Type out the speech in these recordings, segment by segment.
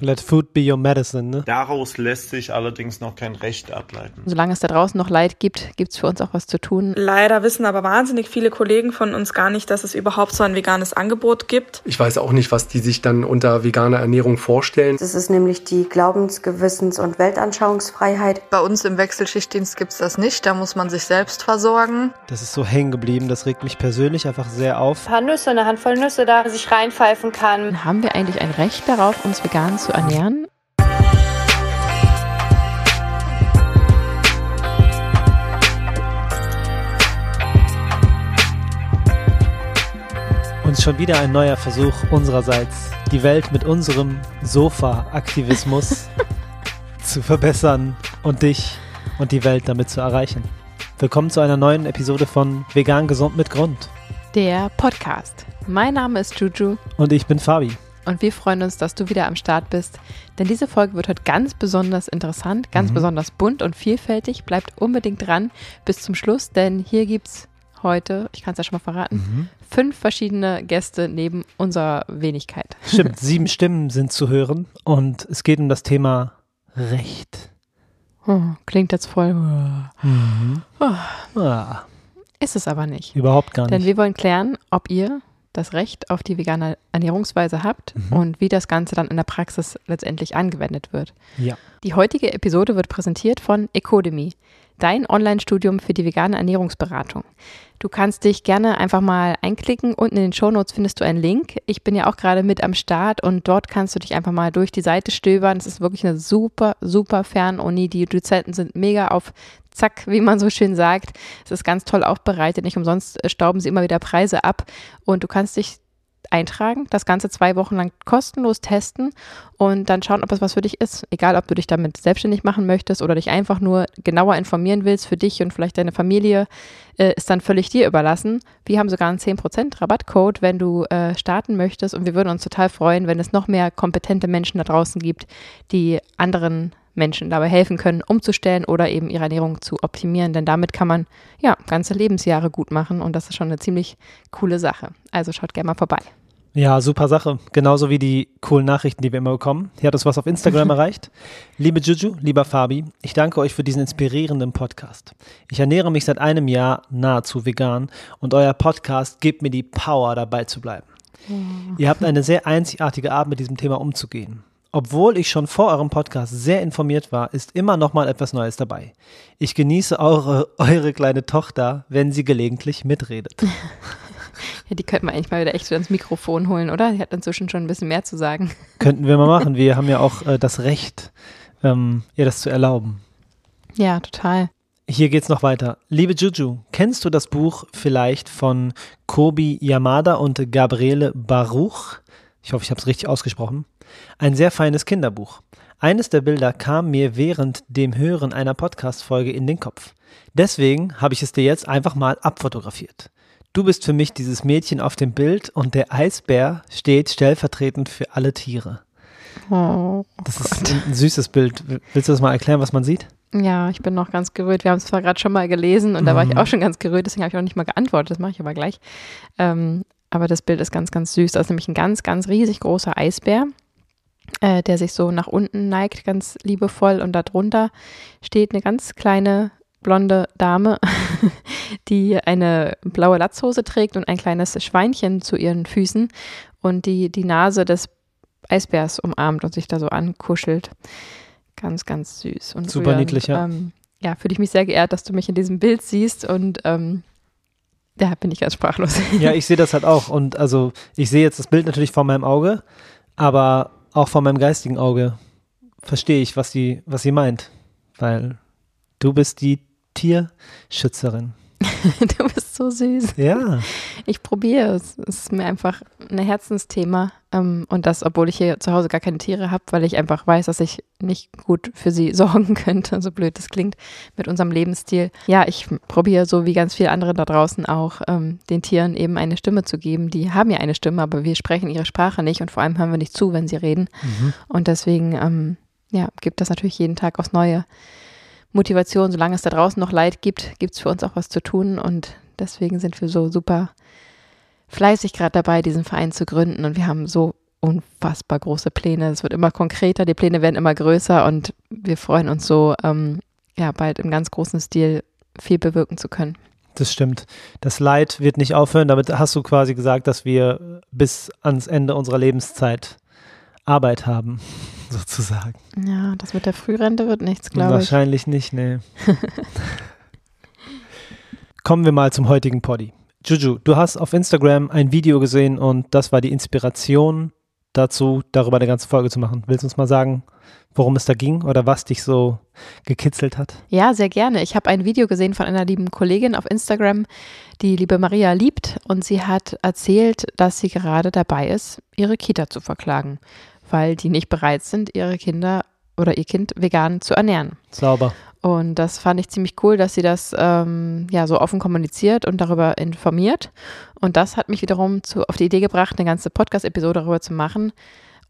Let food be your medicine, ne? Daraus lässt sich allerdings noch kein Recht ableiten. Solange es da draußen noch Leid gibt, gibt es für uns auch was zu tun. Leider wissen aber wahnsinnig viele Kollegen von uns gar nicht, dass es überhaupt so ein veganes Angebot gibt. Ich weiß auch nicht, was die sich dann unter veganer Ernährung vorstellen. Das ist nämlich die Glaubens-, Gewissens- und Weltanschauungsfreiheit. Bei uns im Wechselschichtdienst gibt es das nicht, da muss man sich selbst versorgen. Das ist so hängen geblieben, das regt mich persönlich einfach sehr auf. Ein paar Nüsse, eine Handvoll Nüsse da sich reinpfeifen kann. Haben wir eigentlich ein Recht darauf, uns vegan zu ernähren? Und schon wieder ein neuer Versuch unsererseits, die Welt mit unserem Sofa-Aktivismus zu verbessern und dich und die Welt damit zu erreichen. Willkommen zu einer neuen Episode von Vegan Gesund mit Grund. Der Podcast. Mein Name ist Juju. Und ich bin Fabi. Und wir freuen uns, dass du wieder am Start bist. Denn diese Folge wird heute ganz besonders interessant, ganz mhm. besonders bunt und vielfältig. Bleibt unbedingt dran bis zum Schluss, denn hier gibt es heute, ich kann es ja schon mal verraten, mhm. fünf verschiedene Gäste neben unserer Wenigkeit. Stimmt, sieben Stimmen sind zu hören und es geht um das Thema Recht. Oh, klingt jetzt voll. Mhm. Oh. Ah. Ist es aber nicht. Überhaupt gar nicht. Denn wir wollen klären, ob ihr das Recht auf die vegane Ernährungsweise habt mhm. und wie das Ganze dann in der Praxis letztendlich angewendet wird. Ja. Die heutige Episode wird präsentiert von Ecodemy, dein Online-Studium für die vegane Ernährungsberatung. Du kannst dich gerne einfach mal einklicken. Unten in den Shownotes findest du einen Link. Ich bin ja auch gerade mit am Start und dort kannst du dich einfach mal durch die Seite stöbern. Es ist wirklich eine super, super Fernuni. Die Dozenten sind mega auf Zack, wie man so schön sagt. Es ist ganz toll aufbereitet. Nicht umsonst äh, stauben sie immer wieder Preise ab. Und du kannst dich eintragen, das Ganze zwei Wochen lang kostenlos testen und dann schauen, ob es was für dich ist. Egal, ob du dich damit selbstständig machen möchtest oder dich einfach nur genauer informieren willst für dich und vielleicht deine Familie, äh, ist dann völlig dir überlassen. Wir haben sogar einen 10% Rabattcode, wenn du äh, starten möchtest und wir würden uns total freuen, wenn es noch mehr kompetente Menschen da draußen gibt, die anderen Menschen dabei helfen können, umzustellen oder eben ihre Ernährung zu optimieren. Denn damit kann man ja ganze Lebensjahre gut machen und das ist schon eine ziemlich coole Sache. Also schaut gerne mal vorbei. Ja, super Sache. Genauso wie die coolen Nachrichten, die wir immer bekommen. Hier hat uns was auf Instagram erreicht. Liebe Juju, lieber Fabi, ich danke euch für diesen inspirierenden Podcast. Ich ernähre mich seit einem Jahr nahezu vegan und euer Podcast gibt mir die Power, dabei zu bleiben. Oh. Ihr habt eine sehr einzigartige Art, mit diesem Thema umzugehen. Obwohl ich schon vor eurem Podcast sehr informiert war, ist immer noch mal etwas Neues dabei. Ich genieße eure, eure kleine Tochter, wenn sie gelegentlich mitredet. ja, die könnten wir eigentlich mal wieder echt ins Mikrofon holen, oder? Die hat inzwischen schon ein bisschen mehr zu sagen. Könnten wir mal machen. Wir haben ja auch äh, das Recht, ähm, ihr das zu erlauben. Ja, total. Hier geht's noch weiter. Liebe Juju, kennst du das Buch vielleicht von Kobi Yamada und Gabriele Baruch? Ich hoffe, ich habe es richtig ausgesprochen. Ein sehr feines Kinderbuch. Eines der Bilder kam mir während dem Hören einer Podcast-Folge in den Kopf. Deswegen habe ich es dir jetzt einfach mal abfotografiert. Du bist für mich dieses Mädchen auf dem Bild und der Eisbär steht stellvertretend für alle Tiere. Oh, das ist ein, ein, süßes Bild. Willst du das mal erklären, was man sieht? Ja, ich bin noch ganz gerührt. Wir haben es zwar gerade schon mal gelesen und mhm. da war ich mhm. auch schon ganz gerührt, deswegen habe ich auch nicht mal geantwortet. Das mache ich aber gleich. Ähm, aber das Bild ist ganz, ganz süß. Das ist nämlich ein ganz, ganz riesig großer Eisbär, äh, der sich so nach unten neigt, ganz liebevoll. Und darunter steht eine ganz kleine blonde Dame, die eine blaue Latzhose trägt und ein kleines Schweinchen zu ihren Füßen und die die Nase des Eisbärs umarmt und sich da so ankuschelt. Ganz, ganz süß. Und Super niedlich, ja. Ähm, ja, fühle ich mich sehr geehrt, dass du mich in diesem Bild siehst und ähm, da bin ich ganz sprachlos. Ja, ich sehe das halt auch. Und also ich sehe jetzt das Bild natürlich vor meinem Auge, aber auch vor meinem geistigen Auge verstehe ich, was sie, was sie meint. Weil du bist die Tierschützerin. du bist so süß. Ja. Ich probiere es. Es ist mir einfach ein Herzensthema. Ähm, und das, obwohl ich hier zu Hause gar keine Tiere habe, weil ich einfach weiß, dass ich nicht gut für sie sorgen könnte, so blöd das klingt, mit unserem Lebensstil. Ja, ich probiere so wie ganz viele andere da draußen auch, ähm, den Tieren eben eine Stimme zu geben. Die haben ja eine Stimme, aber wir sprechen ihre Sprache nicht und vor allem hören wir nicht zu, wenn sie reden. Mhm. Und deswegen, ähm, ja, gibt das natürlich jeden Tag aufs Neue Motivation, solange es da draußen noch Leid gibt, gibt es für uns auch was zu tun und deswegen sind wir so super fleißig gerade dabei, diesen Verein zu gründen und wir haben so unfassbar große Pläne. Es wird immer konkreter, die Pläne werden immer größer und wir freuen uns so, ähm, ja, bald im ganz großen Stil viel bewirken zu können. Das stimmt. Das Leid wird nicht aufhören. Damit hast du quasi gesagt, dass wir bis ans Ende unserer Lebenszeit Arbeit haben, sozusagen. Ja, das mit der Frührente wird nichts, glaube ich. Wahrscheinlich nicht, nee. Kommen wir mal zum heutigen Poddy. Juju, du hast auf Instagram ein Video gesehen und das war die Inspiration dazu, darüber eine ganze Folge zu machen. Willst du uns mal sagen, worum es da ging oder was dich so gekitzelt hat? Ja, sehr gerne. Ich habe ein Video gesehen von einer lieben Kollegin auf Instagram, die liebe Maria liebt und sie hat erzählt, dass sie gerade dabei ist, ihre Kita zu verklagen, weil die nicht bereit sind, ihre Kinder oder ihr Kind vegan zu ernähren. Sauber. Und das fand ich ziemlich cool, dass sie das ähm, ja so offen kommuniziert und darüber informiert. Und das hat mich wiederum zu, auf die Idee gebracht, eine ganze Podcast-Episode darüber zu machen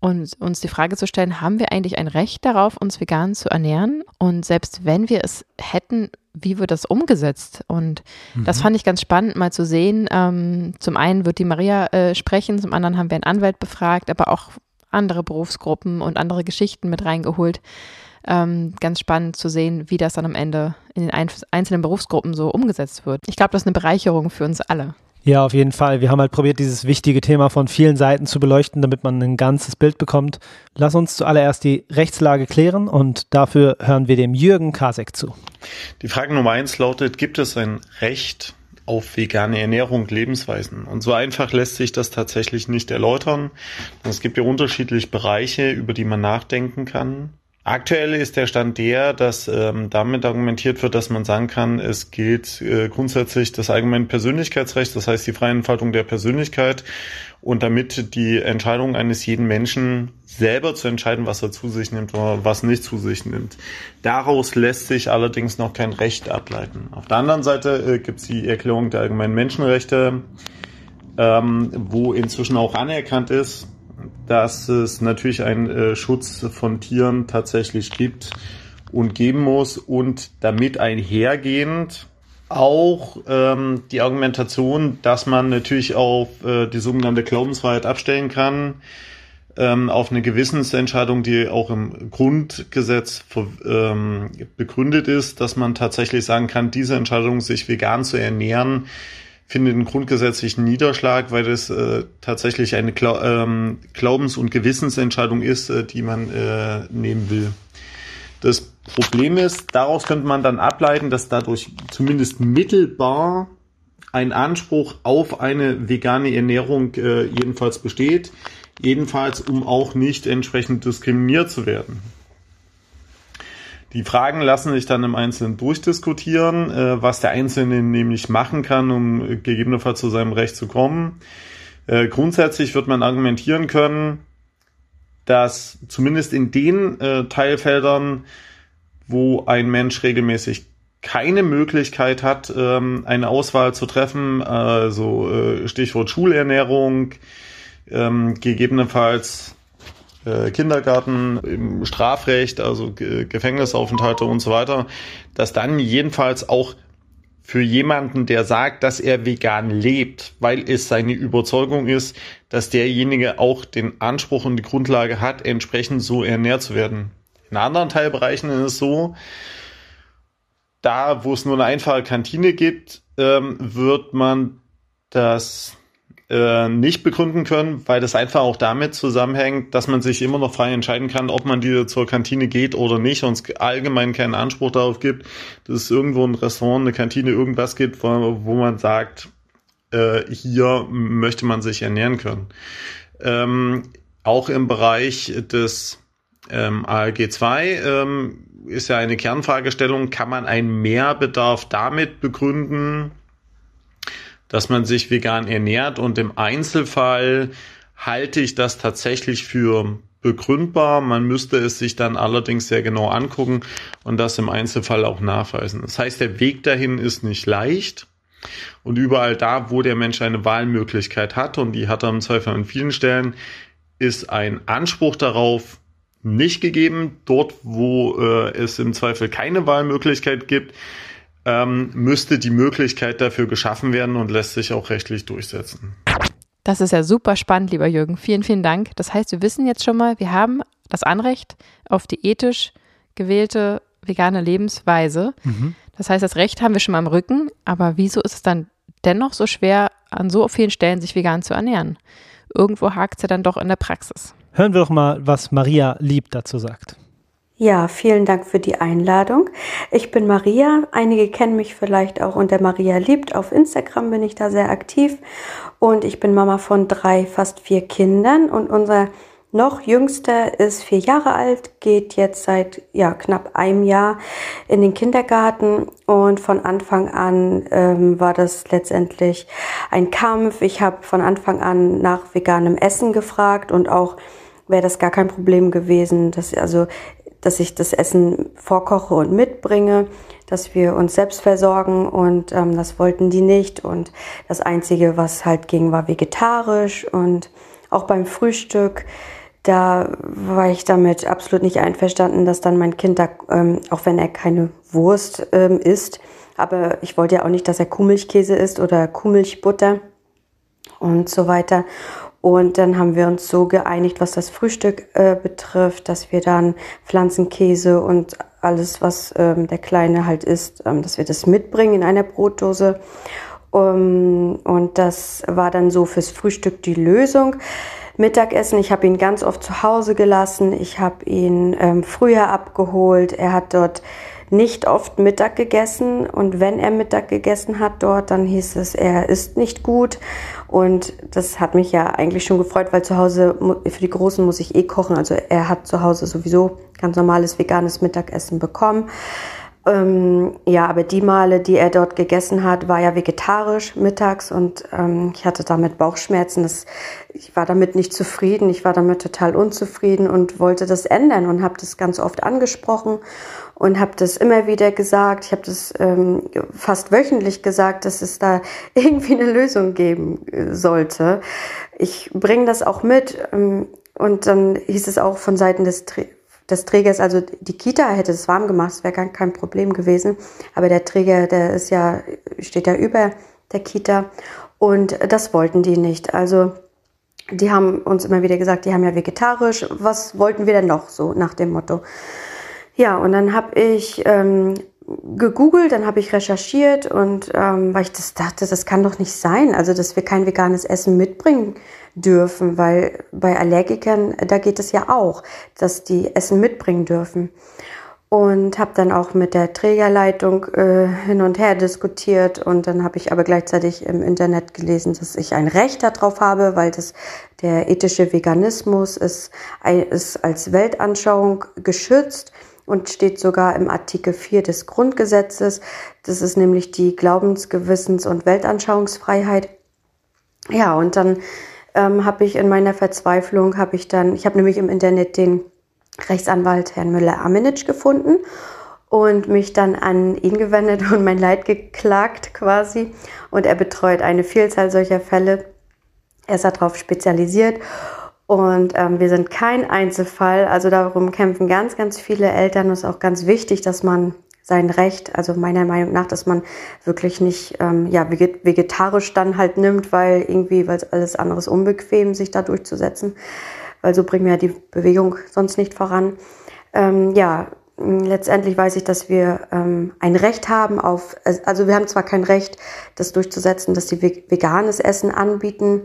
und uns die Frage zu stellen, haben wir eigentlich ein Recht darauf, uns vegan zu ernähren? Und selbst wenn wir es hätten, wie wird das umgesetzt? Und mhm. das fand ich ganz spannend, mal zu sehen. Ähm, zum einen wird die Maria äh, sprechen, zum anderen haben wir einen Anwalt befragt, aber auch andere Berufsgruppen und andere Geschichten mit reingeholt ähm, ganz spannend zu sehen, wie das dann am Ende in den einzelnen Berufsgruppen so umgesetzt wird. Ich glaube, das ist eine Bereicherung für uns alle. Ja, auf jeden Fall. Wir haben halt probiert, dieses wichtige Thema von vielen Seiten zu beleuchten, damit man ein ganzes Bild bekommt. Lass uns zuallererst die Rechtslage klären und dafür hören wir dem Jürgen Kasek zu. Die Frage Nummer eins lautet, gibt es ein Recht auf vegane Ernährung, Lebensweisen? Und so einfach lässt sich das tatsächlich nicht erläutern. Es gibt ja unterschiedliche Bereiche, über die man nachdenken kann. Aktuell ist der Stand der, dass ähm, damit argumentiert wird, dass man sagen kann, es gilt äh, grundsätzlich das allgemeine Persönlichkeitsrecht, das heißt die freie Entfaltung der Persönlichkeit und damit die Entscheidung eines jeden Menschen selber zu entscheiden, was er zu sich nimmt oder was nicht zu sich nimmt. Daraus lässt sich allerdings noch kein Recht ableiten. Auf der anderen Seite äh, gibt es die Erklärung der allgemeinen Menschenrechte, ähm, wo inzwischen auch anerkannt ist, dass es natürlich einen äh, Schutz von Tieren tatsächlich gibt und geben muss und damit einhergehend auch ähm, die Argumentation, dass man natürlich auf äh, die sogenannte Glaubensfreiheit abstellen kann, ähm, auf eine Gewissensentscheidung, die auch im Grundgesetz ähm, begründet ist, dass man tatsächlich sagen kann, diese Entscheidung, sich vegan zu ernähren, findet einen grundgesetzlichen Niederschlag, weil das äh, tatsächlich eine Gla ähm, Glaubens- und Gewissensentscheidung ist, äh, die man äh, nehmen will. Das Problem ist, daraus könnte man dann ableiten, dass dadurch zumindest mittelbar ein Anspruch auf eine vegane Ernährung äh, jedenfalls besteht, jedenfalls um auch nicht entsprechend diskriminiert zu werden. Die Fragen lassen sich dann im Einzelnen durchdiskutieren, äh, was der Einzelne nämlich machen kann, um gegebenenfalls zu seinem Recht zu kommen. Äh, grundsätzlich wird man argumentieren können, dass zumindest in den äh, Teilfeldern, wo ein Mensch regelmäßig keine Möglichkeit hat, ähm, eine Auswahl zu treffen, also Stichwort Schulernährung, ähm, gegebenenfalls äh, Kindergarten, im Strafrecht, also Gefängnisaufenthalte und so weiter, dass dann jedenfalls auch für jemanden, der sagt, dass er vegan lebt, weil es seine Überzeugung ist, dass derjenige auch den Anspruch und die Grundlage hat, entsprechend so ernährt zu werden. In anderen Teilbereichen ist es so, da wo es nur eine einfache Kantine gibt, ähm, wird man das äh, nicht begründen können, weil das einfach auch damit zusammenhängt, dass man sich immer noch frei entscheiden kann, ob man die zur Kantine geht oder nicht und es allgemein keinen Anspruch darauf gibt, dass es irgendwo ein Restaurant, eine Kantine, irgendwas gibt, wo, wo man sagt, äh, hier möchte man sich ernähren können. Ähm, auch im Bereich des ähm, ALG 2 ähm, ist ja eine Kernfragestellung, kann man einen Mehrbedarf damit begründen, dass man sich vegan ernährt und im Einzelfall halte ich das tatsächlich für begründbar. Man müsste es sich dann allerdings sehr genau angucken und das im Einzelfall auch nachweisen. Das heißt, der Weg dahin ist nicht leicht. Und überall da, wo der Mensch eine Wahlmöglichkeit hat, und die hat er im Zweifel an vielen Stellen, ist ein Anspruch darauf nicht gegeben. Dort, wo äh, es im Zweifel keine Wahlmöglichkeit gibt, ähm, müsste die Möglichkeit dafür geschaffen werden und lässt sich auch rechtlich durchsetzen. Das ist ja super spannend, lieber Jürgen. Vielen, vielen Dank. Das heißt, wir wissen jetzt schon mal, wir haben das Anrecht auf die ethisch gewählte vegane Lebensweise. Mhm. Das heißt, das Recht haben wir schon mal im Rücken, aber wieso ist es dann dennoch so schwer, an so vielen Stellen sich vegan zu ernähren? Irgendwo hakt es ja dann doch in der Praxis. Hören wir doch mal, was Maria Lieb dazu sagt. Ja, vielen Dank für die Einladung. Ich bin Maria. Einige kennen mich vielleicht auch unter Maria Liebt. Auf Instagram bin ich da sehr aktiv. Und ich bin Mama von drei, fast vier Kindern. Und unser noch jüngster ist vier Jahre alt, geht jetzt seit ja, knapp einem Jahr in den Kindergarten. Und von Anfang an ähm, war das letztendlich ein Kampf. Ich habe von Anfang an nach veganem Essen gefragt und auch wäre das gar kein Problem gewesen. Dass, also dass ich das Essen vorkoche und mitbringe, dass wir uns selbst versorgen und ähm, das wollten die nicht. Und das Einzige, was halt ging, war vegetarisch und auch beim Frühstück. Da war ich damit absolut nicht einverstanden, dass dann mein Kind da, ähm, auch wenn er keine Wurst ähm, isst, aber ich wollte ja auch nicht, dass er Kuhmilchkäse isst oder Kuhmilchbutter und so weiter. Und dann haben wir uns so geeinigt, was das Frühstück äh, betrifft, dass wir dann Pflanzenkäse und alles, was ähm, der Kleine halt isst, ähm, dass wir das mitbringen in einer Brotdose. Um, und das war dann so fürs Frühstück die Lösung. Mittagessen, ich habe ihn ganz oft zu Hause gelassen. Ich habe ihn ähm, früher abgeholt. Er hat dort nicht oft Mittag gegessen. Und wenn er Mittag gegessen hat dort, dann hieß es, er isst nicht gut. Und das hat mich ja eigentlich schon gefreut, weil zu Hause für die Großen muss ich eh kochen, also er hat zu Hause sowieso ganz normales veganes Mittagessen bekommen. Ähm, ja, aber die Male, die er dort gegessen hat, war ja vegetarisch mittags und ähm, ich hatte damit Bauchschmerzen. Das, ich war damit nicht zufrieden, ich war damit total unzufrieden und wollte das ändern und habe das ganz oft angesprochen und habe das immer wieder gesagt. Ich habe das ähm, fast wöchentlich gesagt, dass es da irgendwie eine Lösung geben äh, sollte. Ich bringe das auch mit ähm, und dann hieß es auch von Seiten des des Trägers, also die Kita hätte es warm gemacht, es wäre gar kein Problem gewesen. Aber der Träger, der ist ja, steht ja über der Kita und das wollten die nicht. Also die haben uns immer wieder gesagt, die haben ja vegetarisch. Was wollten wir denn noch so nach dem Motto? Ja, und dann habe ich ähm, gegoogelt, dann habe ich recherchiert und ähm, weil ich das dachte, das kann doch nicht sein, also dass wir kein veganes Essen mitbringen dürfen, weil bei Allergikern, da geht es ja auch, dass die Essen mitbringen dürfen. Und habe dann auch mit der Trägerleitung äh, hin und her diskutiert und dann habe ich aber gleichzeitig im Internet gelesen, dass ich ein Recht darauf habe, weil das der ethische Veganismus ist, ist als Weltanschauung geschützt und steht sogar im Artikel 4 des Grundgesetzes. Das ist nämlich die Glaubens-, Gewissens- und Weltanschauungsfreiheit. Ja, und dann ähm, habe ich in meiner Verzweiflung, habe ich dann, ich habe nämlich im Internet den Rechtsanwalt Herrn Müller-Amenitsch gefunden und mich dann an ihn gewendet und mein Leid geklagt quasi. Und er betreut eine Vielzahl solcher Fälle. Er ist darauf spezialisiert. Und ähm, wir sind kein Einzelfall. Also darum kämpfen ganz, ganz viele Eltern. Es ist auch ganz wichtig, dass man sein Recht, also meiner Meinung nach, dass man wirklich nicht ähm, ja, vegetarisch dann halt nimmt, weil irgendwie, weil alles andere ist unbequem, sich da durchzusetzen. Weil so bringen wir ja die Bewegung sonst nicht voran. Ähm, ja, letztendlich weiß ich, dass wir ähm, ein Recht haben auf, also wir haben zwar kein Recht, das durchzusetzen, dass sie veganes Essen anbieten,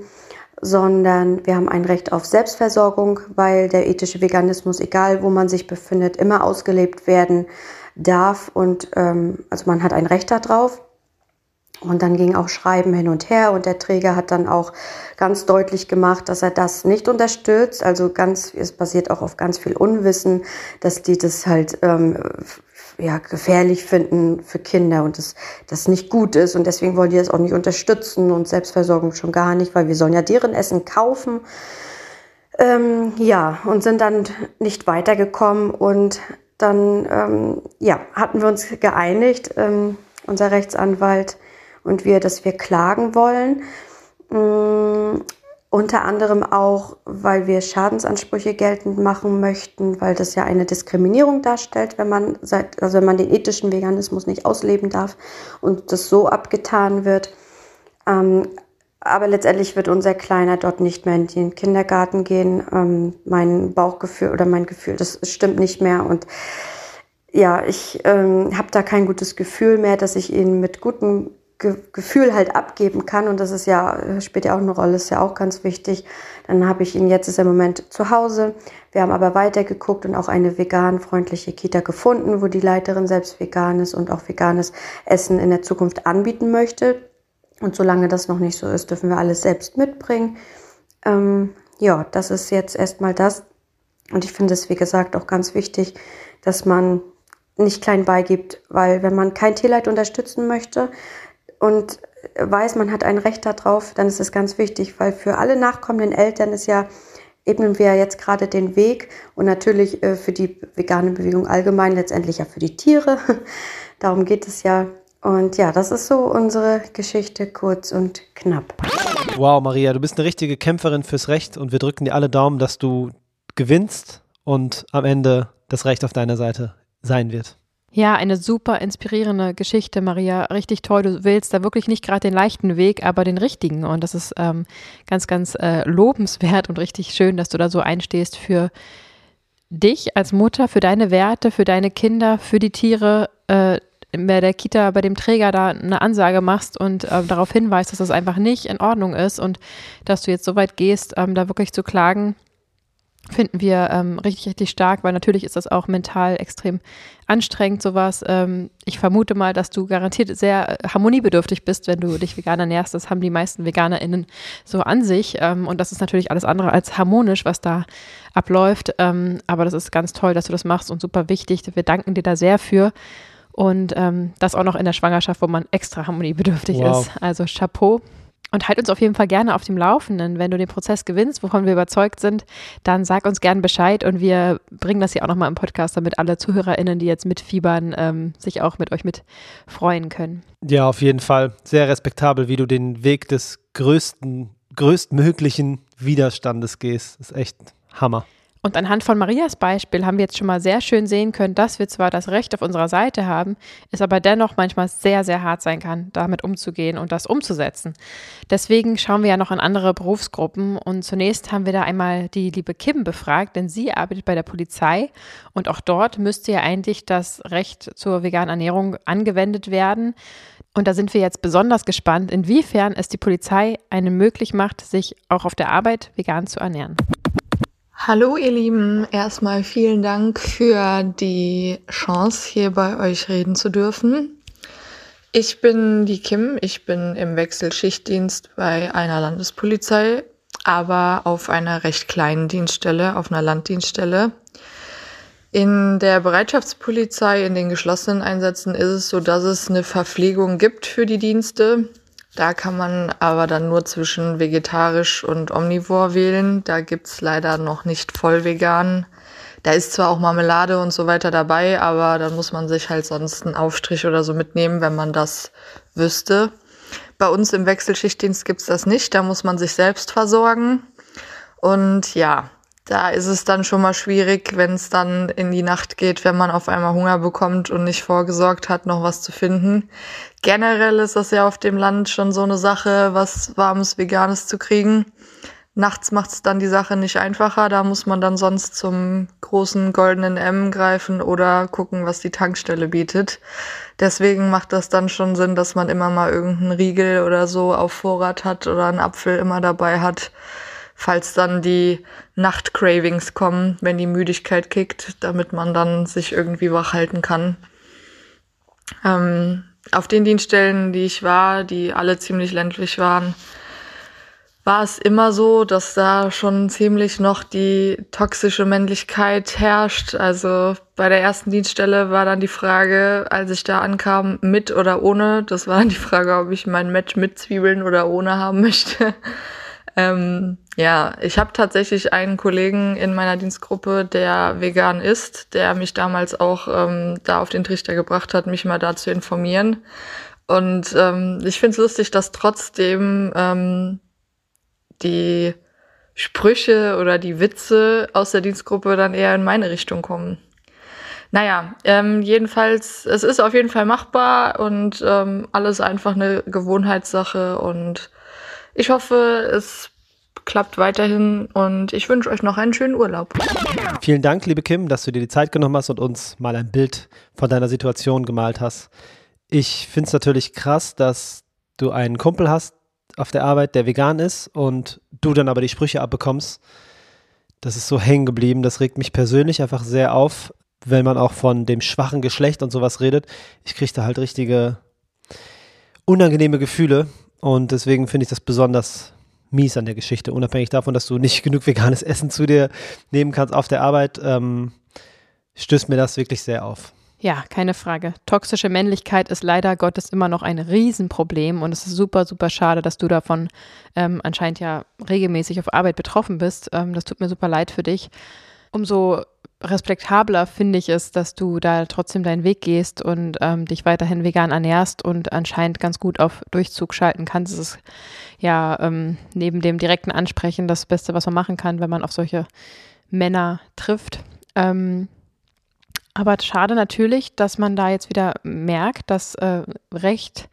sondern wir haben ein Recht auf Selbstversorgung, weil der ethische Veganismus, egal wo man sich befindet, immer ausgelebt werden darf und ähm, also man hat ein Recht darauf. Und dann ging auch Schreiben hin und her und der Träger hat dann auch ganz deutlich gemacht, dass er das nicht unterstützt. Also ganz, es basiert auch auf ganz viel Unwissen, dass die das halt ähm, ja, gefährlich finden für Kinder und das, das nicht gut ist. Und deswegen wollen die das auch nicht unterstützen und Selbstversorgung schon gar nicht, weil wir sollen ja deren Essen kaufen. Ähm, ja, und sind dann nicht weitergekommen und dann ähm, ja, hatten wir uns geeinigt, ähm, unser Rechtsanwalt und wir, dass wir klagen wollen. Unter anderem auch, weil wir Schadensansprüche geltend machen möchten, weil das ja eine Diskriminierung darstellt, wenn man, also wenn man den ethischen Veganismus nicht ausleben darf und das so abgetan wird. Ähm, aber letztendlich wird unser Kleiner dort nicht mehr in den Kindergarten gehen. Ähm, mein Bauchgefühl oder mein Gefühl, das stimmt nicht mehr. Und ja, ich ähm, habe da kein gutes Gefühl mehr, dass ich ihn mit gutem Ge Gefühl halt abgeben kann. Und das ist ja, spielt ja auch eine Rolle, ist ja auch ganz wichtig. Dann habe ich ihn jetzt ist im Moment zu Hause. Wir haben aber weitergeguckt und auch eine vegan-freundliche Kita gefunden, wo die Leiterin selbst vegan ist und auch veganes Essen in der Zukunft anbieten möchte. Und solange das noch nicht so ist, dürfen wir alles selbst mitbringen. Ähm, ja, das ist jetzt erstmal das. Und ich finde es, wie gesagt, auch ganz wichtig, dass man nicht klein beigibt, weil wenn man kein Tierleid unterstützen möchte und weiß, man hat ein Recht darauf, dann ist es ganz wichtig, weil für alle nachkommenden Eltern ist ja ebnen wir jetzt gerade den Weg und natürlich äh, für die vegane Bewegung allgemein, letztendlich ja für die Tiere. Darum geht es ja. Und ja, das ist so unsere Geschichte kurz und knapp. Wow, Maria, du bist eine richtige Kämpferin fürs Recht und wir drücken dir alle Daumen, dass du gewinnst und am Ende das Recht auf deiner Seite sein wird. Ja, eine super inspirierende Geschichte, Maria. Richtig toll. Du wählst da wirklich nicht gerade den leichten Weg, aber den richtigen. Und das ist ähm, ganz, ganz äh, lobenswert und richtig schön, dass du da so einstehst für dich als Mutter, für deine Werte, für deine Kinder, für die Tiere. Äh, bei der Kita, bei dem Träger da eine Ansage machst und äh, darauf hinweist, dass das einfach nicht in Ordnung ist und dass du jetzt so weit gehst, ähm, da wirklich zu klagen, finden wir ähm, richtig, richtig stark, weil natürlich ist das auch mental extrem anstrengend, sowas. Ähm, ich vermute mal, dass du garantiert sehr äh, harmoniebedürftig bist, wenn du dich vegan ernährst. Das haben die meisten VeganerInnen so an sich. Ähm, und das ist natürlich alles andere als harmonisch, was da abläuft. Ähm, aber das ist ganz toll, dass du das machst und super wichtig. Wir danken dir da sehr für. Und ähm, das auch noch in der Schwangerschaft, wo man extra harmoniebedürftig wow. ist. Also Chapeau. Und halt uns auf jeden Fall gerne auf dem Laufenden. Wenn du den Prozess gewinnst, wovon wir überzeugt sind, dann sag uns gern Bescheid und wir bringen das hier auch nochmal im Podcast, damit alle ZuhörerInnen, die jetzt mitfiebern, ähm, sich auch mit euch mit freuen können. Ja, auf jeden Fall. Sehr respektabel, wie du den Weg des größten, größtmöglichen Widerstandes gehst. Das ist echt Hammer. Und anhand von Marias Beispiel haben wir jetzt schon mal sehr schön sehen können, dass wir zwar das Recht auf unserer Seite haben, es aber dennoch manchmal sehr, sehr hart sein kann, damit umzugehen und das umzusetzen. Deswegen schauen wir ja noch an andere Berufsgruppen und zunächst haben wir da einmal die liebe Kim befragt, denn sie arbeitet bei der Polizei und auch dort müsste ja eigentlich das Recht zur veganen Ernährung angewendet werden. Und da sind wir jetzt besonders gespannt, inwiefern es die Polizei einem möglich macht, sich auch auf der Arbeit vegan zu ernähren. Hallo ihr Lieben, erstmal vielen Dank für die Chance, hier bei euch reden zu dürfen. Ich bin die Kim, ich bin im Wechselschichtdienst bei einer Landespolizei, aber auf einer recht kleinen Dienststelle, auf einer Landdienststelle. In der Bereitschaftspolizei, in den geschlossenen Einsätzen ist es so, dass es eine Verpflegung gibt für die Dienste. Da kann man aber dann nur zwischen vegetarisch und omnivor wählen. Da gibt's leider noch nicht voll vegan. Da ist zwar auch Marmelade und so weiter dabei, aber dann muss man sich halt sonst einen Aufstrich oder so mitnehmen, wenn man das wüsste. Bei uns im Wechselschichtdienst gibt's das nicht. Da muss man sich selbst versorgen. Und ja, da ist es dann schon mal schwierig, wenn es dann in die Nacht geht, wenn man auf einmal Hunger bekommt und nicht vorgesorgt hat, noch was zu finden. Generell ist das ja auf dem Land schon so eine Sache, was warmes Veganes zu kriegen. Nachts macht es dann die Sache nicht einfacher. Da muss man dann sonst zum großen goldenen M greifen oder gucken, was die Tankstelle bietet. Deswegen macht das dann schon Sinn, dass man immer mal irgendeinen Riegel oder so auf Vorrat hat oder einen Apfel immer dabei hat falls dann die Nachtcravings kommen, wenn die Müdigkeit kickt, damit man dann sich irgendwie wach halten kann. Ähm, auf den Dienststellen, die ich war, die alle ziemlich ländlich waren, war es immer so, dass da schon ziemlich noch die toxische Männlichkeit herrscht. Also bei der ersten Dienststelle war dann die Frage, als ich da ankam, mit oder ohne. Das war dann die Frage, ob ich mein Match mit Zwiebeln oder ohne haben möchte. Ähm, ja, ich habe tatsächlich einen Kollegen in meiner Dienstgruppe, der vegan ist, der mich damals auch ähm, da auf den Trichter gebracht hat, mich mal da zu informieren. Und ähm, ich finde es lustig, dass trotzdem ähm, die Sprüche oder die Witze aus der Dienstgruppe dann eher in meine Richtung kommen. Naja, ähm, jedenfalls, es ist auf jeden Fall machbar und ähm, alles einfach eine Gewohnheitssache und Ich hoffe, es klappt weiterhin und ich wünsche euch noch einen schönen Urlaub. Vielen Dank, liebe Kim, dass du dir die Zeit genommen hast und uns mal ein Bild von deiner Situation gemalt hast. Ich finde es natürlich krass, dass du einen Kumpel hast auf der Arbeit, der vegan ist und du dann aber die Sprüche abbekommst. Das ist so hängen geblieben. Das regt mich persönlich einfach sehr auf, wenn man auch von dem schwachen Geschlecht und sowas redet. Ich kriege da halt richtige unangenehme Gefühle und deswegen finde ich das besonders mies an der Geschichte, unabhängig davon, dass du nicht genug veganes Essen zu dir nehmen kannst auf der Arbeit, ähm, stößt mir das wirklich sehr auf. Ja, keine Frage. Toxische Männlichkeit ist leider Gottes immer noch ein Riesenproblem und es ist super, super schade, dass du davon ähm, anscheinend ja regelmäßig auf Arbeit betroffen bist. Ähm, das tut mir super leid für dich. Umso respektabler finde ich es, dass du da trotzdem deinen Weg gehst und ähm, dich weiterhin vegan ernährst und anscheinend ganz gut auf Durchzug schalten kannst. Das ist ja ähm, neben dem direkten Ansprechen das Beste, was man machen kann, wenn man auf solche Männer trifft. Ähm, aber schade natürlich, dass man da jetzt wieder merkt, dass äh, Recht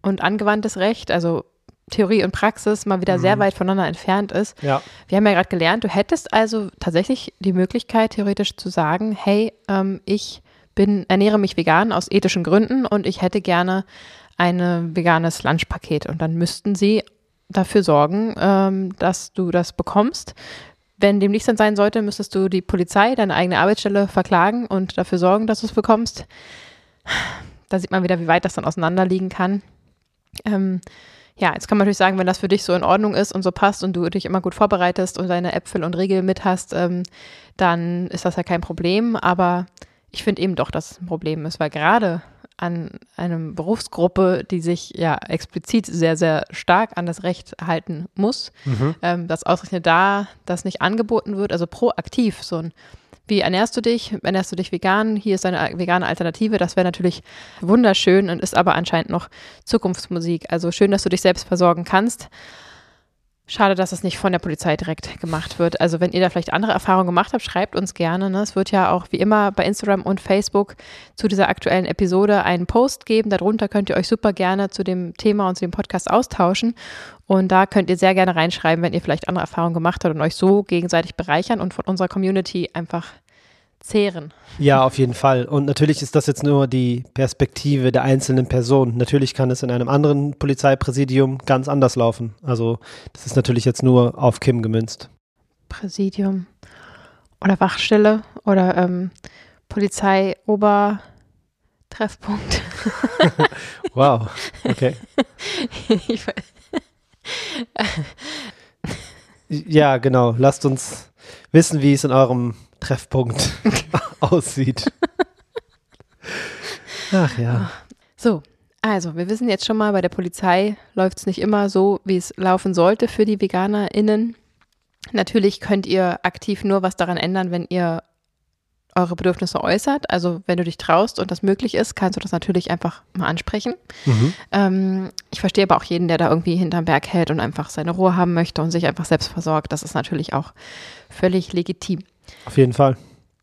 und angewandtes Recht, also Theorie und Praxis mal wieder mhm. sehr weit voneinander entfernt ist. Ja. Wir haben ja gerade gelernt, du hättest also tatsächlich die Möglichkeit, theoretisch zu sagen, hey, ähm, ich bin, ernähre mich vegan aus ethischen Gründen und ich hätte gerne ein veganes Lunchpaket. Und dann müssten sie dafür sorgen, ähm, dass du das bekommst. Wenn dem nicht sein sollte, müsstest du die Polizei, deine eigene Arbeitsstelle verklagen und dafür sorgen, dass du es bekommst. Da sieht man wieder, wie weit das dann auseinanderliegen kann. Ähm, ja, jetzt kann man natürlich sagen, wenn das für dich so in Ordnung ist und so passt und du dich immer gut vorbereitest und deine Äpfel und Riegel mit hast, ähm, dann ist das ja kein Problem. Aber ich finde eben doch, dass es ein Problem ist, weil gerade an einer Berufsgruppe, die sich ja explizit sehr, sehr stark an das Recht halten muss, mhm. ähm, dass ausgerechnet da das nicht angeboten wird, also proaktiv so ein wie ernährst du dich? Ernährst du dich vegan? Hier ist eine vegane Alternative. Das wäre natürlich wunderschön und ist aber anscheinend noch Zukunftsmusik. Also schön, dass du dich selbst versorgen kannst. Schade, dass das nicht von der Polizei direkt gemacht wird. Also wenn ihr da vielleicht andere Erfahrungen gemacht habt, schreibt uns gerne. Ne? Es wird ja auch wie immer bei Instagram und Facebook zu dieser aktuellen Episode einen Post geben. Darunter könnt ihr euch super gerne zu dem Thema und zu dem Podcast austauschen. Und da könnt ihr sehr gerne reinschreiben, wenn ihr vielleicht andere Erfahrungen gemacht habt und euch so gegenseitig bereichern und von unserer Community einfach zehren. Ja, auf jeden Fall. Und natürlich ist das jetzt nur die Perspektive der einzelnen Person. Natürlich kann es in einem anderen Polizeipräsidium ganz anders laufen. Also das ist natürlich jetzt nur auf Kim gemünzt. Präsidium oder Wachstelle oder ähm, Polizei-Obertreffpunkt. wow, okay. ja, genau. Lasst uns wissen, wie es in eurem Treffpunkt aussieht. Ach ja. So, also wir wissen jetzt schon mal, bei der Polizei läuft es nicht immer so, wie es laufen sollte für die VeganerInnen. Natürlich könnt ihr aktiv nur was daran ändern, wenn ihr eure Bedürfnisse äußert. Also wenn du dich traust und das möglich ist, kannst du das natürlich einfach mal ansprechen. Mhm. Ähm, ich verstehe aber auch jeden, der da irgendwie hinterm Berg hält und einfach seine Ruhe haben möchte und sich einfach selbst versorgt. Das ist natürlich auch völlig legitim. Auf jeden Fall.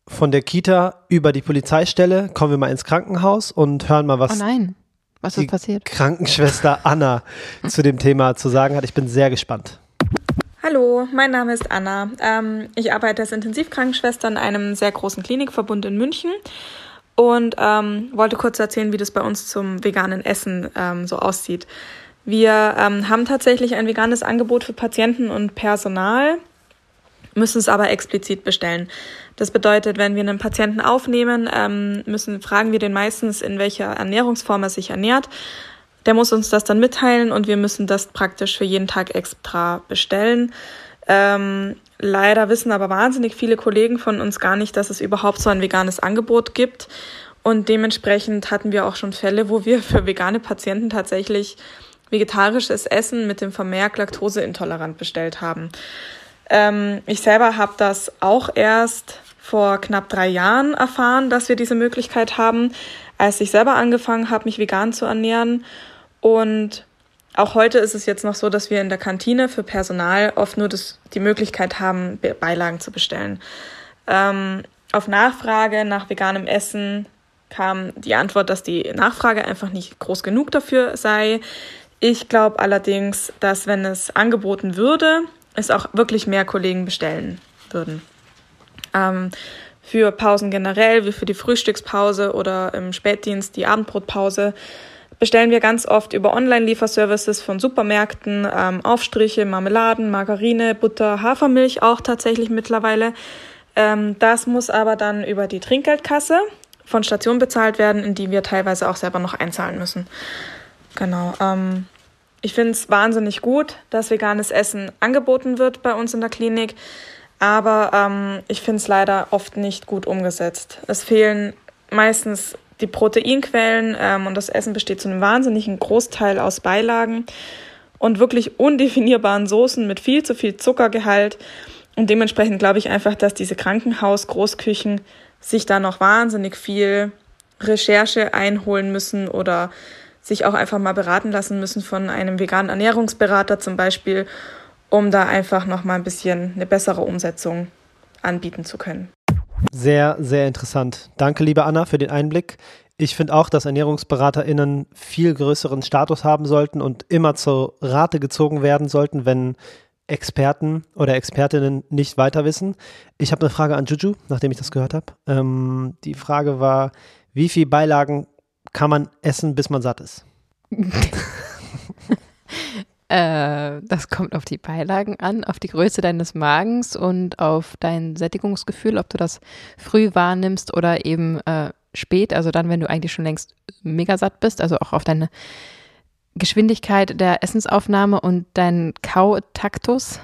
Von der Kita über die Polizeistelle kommen wir mal ins Krankenhaus und hören mal, was, oh nein. was ist passiert? Krankenschwester Anna zu dem Thema zu sagen hat. Ich bin sehr gespannt. Hallo, mein Name ist Anna. Ähm, ich arbeite als Intensivkrankenschwester in einem sehr großen Klinikverbund in München und ähm, wollte kurz erzählen, wie das bei uns zum veganen Essen ähm, so aussieht. Wir ähm, haben tatsächlich ein veganes Angebot für Patienten und Personal müssen es aber explizit bestellen. Das bedeutet, wenn wir einen Patienten aufnehmen, ähm, müssen, fragen wir den meistens, in welcher Ernährungsform er sich ernährt. Der muss uns das dann mitteilen und wir müssen das praktisch für jeden Tag extra bestellen. Ähm, leider wissen aber wahnsinnig viele Kollegen von uns gar nicht, dass es überhaupt so ein veganes Angebot gibt. Und dementsprechend hatten wir auch schon Fälle, wo wir für vegane Patienten tatsächlich vegetarisches Essen mit dem Vermerk Laktoseintolerant bestellt haben. Ähm, ich selber habe das auch erst vor knapp drei Jahren erfahren, dass wir diese Möglichkeit haben, als ich selber angefangen habe, mich vegan zu ernähren. Und auch heute ist es jetzt noch so, dass wir in der Kantine für Personal oft nur das, die Möglichkeit haben, Beilagen zu bestellen. Ähm, auf Nachfrage nach veganem Essen kam die Antwort, dass die Nachfrage einfach nicht groß genug dafür sei. Ich glaube allerdings, dass wenn es angeboten würde, es auch wirklich mehr Kollegen bestellen würden. Ähm, für Pausen generell, wie für die Frühstückspause oder im Spätdienst die Abendbrotpause, bestellen wir ganz oft über Online-Lieferservices von Supermärkten ähm, Aufstriche, Marmeladen, Margarine, Butter, Hafermilch auch tatsächlich mittlerweile. Ähm, das muss aber dann über die Trinkgeldkasse von Station bezahlt werden, in die wir teilweise auch selber noch einzahlen müssen. Genau. Ähm, ich finde es wahnsinnig gut, dass veganes Essen angeboten wird bei uns in der Klinik, aber ähm, ich finde es leider oft nicht gut umgesetzt. Es fehlen meistens die Proteinquellen ähm, und das Essen besteht zu einem wahnsinnigen Großteil aus Beilagen und wirklich undefinierbaren Soßen mit viel zu viel Zuckergehalt. Und dementsprechend glaube ich einfach, dass diese Krankenhaus-Großküchen sich da noch wahnsinnig viel Recherche einholen müssen oder sich auch einfach mal beraten lassen müssen von einem veganen Ernährungsberater zum Beispiel, um da einfach noch mal ein bisschen eine bessere Umsetzung anbieten zu können. Sehr, sehr interessant. Danke, liebe Anna, für den Einblick. Ich finde auch, dass ErnährungsberaterInnen viel größeren Status haben sollten und immer zur Rate gezogen werden sollten, wenn Experten oder Expertinnen nicht weiter wissen. Ich habe eine Frage an Juju, nachdem ich das gehört habe. Ähm, die Frage war, wie viele Beilagen kann man essen, bis man satt ist? äh, das kommt auf die Beilagen an, auf die Größe deines Magens und auf dein Sättigungsgefühl, ob du das früh wahrnimmst oder eben äh, spät, also dann, wenn du eigentlich schon längst mega satt bist, also auch auf deine Geschwindigkeit der Essensaufnahme und dein Kautaktus.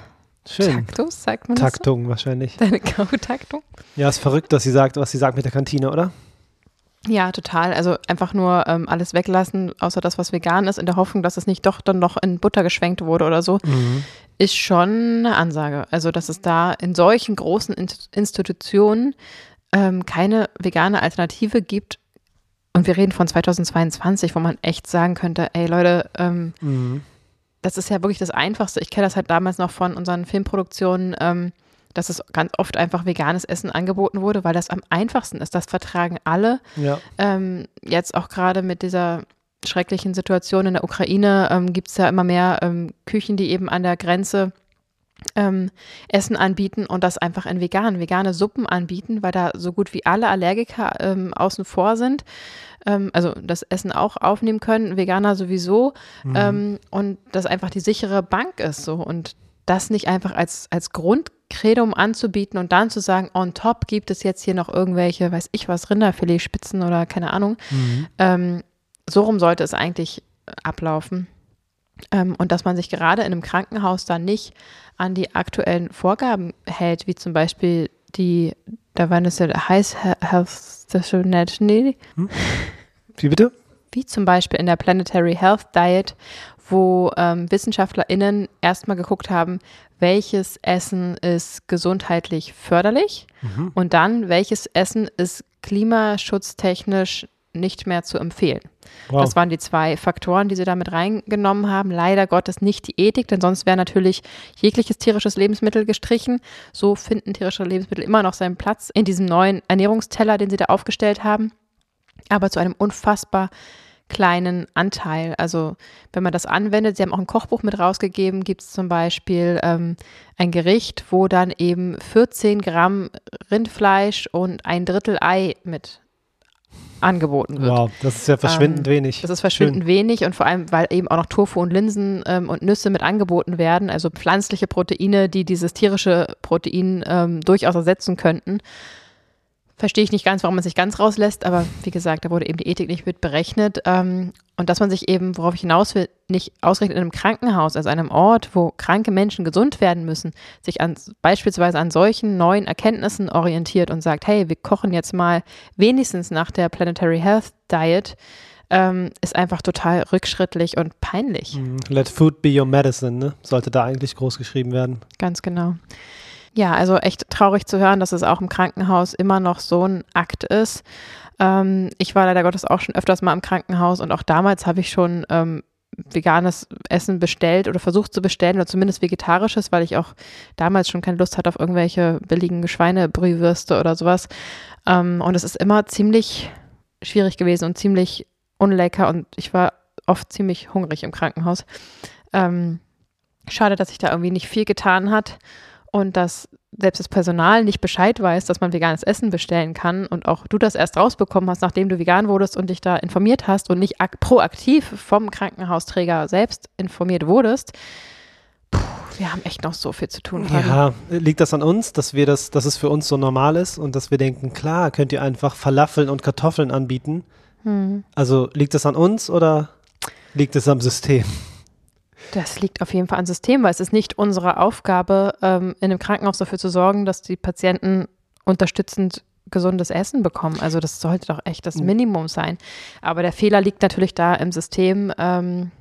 Schön. Taktus, sagt man Taktung das so? wahrscheinlich. Deine Kautaktung. Ja, ist verrückt, dass sie sagt, was sie sagt mit der Kantine, oder? Ja, total. Also einfach nur ähm, alles weglassen, außer das, was vegan ist, in der Hoffnung, dass es nicht doch dann noch in Butter geschwenkt wurde oder so, mhm. ist schon eine Ansage. Also, dass es da in solchen großen Institutionen ähm, keine vegane Alternative gibt, und wir reden von 2022, wo man echt sagen könnte, ey Leute, ähm, mhm. das ist ja wirklich das Einfachste. Ich kenne das halt damals noch von unseren Filmproduktionen, ähm, dass es ganz oft einfach veganes Essen angeboten wurde, weil das am einfachsten ist. Das vertragen alle. Ja. Ähm, jetzt auch gerade mit dieser schrecklichen Situation in der Ukraine ähm, gibt es ja immer mehr ähm, Küchen, die eben an der Grenze ähm, Essen anbieten und das einfach in vegan, vegane Suppen anbieten, weil da so gut wie alle Allergiker ähm, außen vor sind. Ähm, also das Essen auch aufnehmen können, Veganer sowieso. Mhm. Ähm, und das einfach die sichere Bank ist so. Und das nicht einfach als, als Grundkredum anzubieten und dann zu sagen, on top gibt es jetzt hier noch irgendwelche, weiß ich was, Rinderfiletspitzen oder keine Ahnung. Mhm. Ähm, so rum sollte es eigentlich ablaufen. Ähm, und dass man sich gerade in einem Krankenhaus dann nicht an die aktuellen Vorgaben hält, wie zum Beispiel die, da waren es ja High Health Station, nee. Hm? Wie bitte? Wie zum Beispiel in der Planetary Health Diet, wo ähm, WissenschaftlerInnen erstmal geguckt haben, welches Essen ist gesundheitlich förderlich mhm. und dann welches Essen ist klimaschutztechnisch nicht mehr zu empfehlen. Wow. Das waren die zwei Faktoren, die sie damit reingenommen haben. Leider Gottes nicht die Ethik, denn sonst wäre natürlich jegliches tierisches Lebensmittel gestrichen. So finden tierische Lebensmittel immer noch seinen Platz in diesem neuen Ernährungsteller, den sie da aufgestellt haben. Aber zu einem unfassbar kleinen Anteil. Also wenn man das anwendet, Sie haben auch ein Kochbuch mit rausgegeben, gibt es zum Beispiel ähm, ein Gericht, wo dann eben 14 Gramm Rindfleisch und ein Drittel Ei mit angeboten wird. Wow, das ist ja verschwindend ähm, wenig. Das ist verschwindend Schön. wenig und vor allem, weil eben auch noch Tofu und Linsen ähm, und Nüsse mit angeboten werden, also pflanzliche Proteine, die dieses tierische Protein ähm, durchaus ersetzen könnten. Verstehe ich nicht ganz, warum man sich ganz rauslässt, aber wie gesagt, da wurde eben die Ethik nicht mit berechnet. Ähm, und dass man sich eben, worauf ich hinaus will, nicht ausrechnet in einem Krankenhaus, also einem Ort, wo kranke Menschen gesund werden müssen, sich an, beispielsweise an solchen neuen Erkenntnissen orientiert und sagt, hey, wir kochen jetzt mal wenigstens nach der Planetary Health Diet, ähm, ist einfach total rückschrittlich und peinlich. Mhm. Let food be your medicine, ne? Sollte da eigentlich groß geschrieben werden. Ganz genau. Ja, also echt traurig zu hören, dass es auch im Krankenhaus immer noch so ein Akt ist. Ähm, ich war leider Gottes auch schon öfters mal im Krankenhaus und auch damals habe ich schon ähm, veganes Essen bestellt oder versucht zu bestellen oder zumindest vegetarisches, weil ich auch damals schon keine Lust hatte auf irgendwelche billigen Schweinebrühwürste oder sowas. Ähm, und es ist immer ziemlich schwierig gewesen und ziemlich unlecker und ich war oft ziemlich hungrig im Krankenhaus. Ähm, schade, dass sich da irgendwie nicht viel getan hat und dass selbst das Personal nicht Bescheid weiß, dass man veganes Essen bestellen kann und auch du das erst rausbekommen hast, nachdem du vegan wurdest und dich da informiert hast und nicht proaktiv vom Krankenhausträger selbst informiert wurdest. Puh, wir haben echt noch so viel zu tun. Ja, liegt das an uns, dass wir das, dass es für uns so normal ist und dass wir denken, klar, könnt ihr einfach Falafeln und Kartoffeln anbieten? Hm. Also liegt das an uns oder liegt es am System? Das liegt auf jeden Fall am System, weil es ist nicht unsere Aufgabe, ähm, in einem Krankenhaus dafür zu sorgen, dass die Patienten unterstützend gesundes Essen bekommen. Also das sollte doch echt das hm. Minimum sein. Aber der Fehler liegt natürlich da im System. Ähm,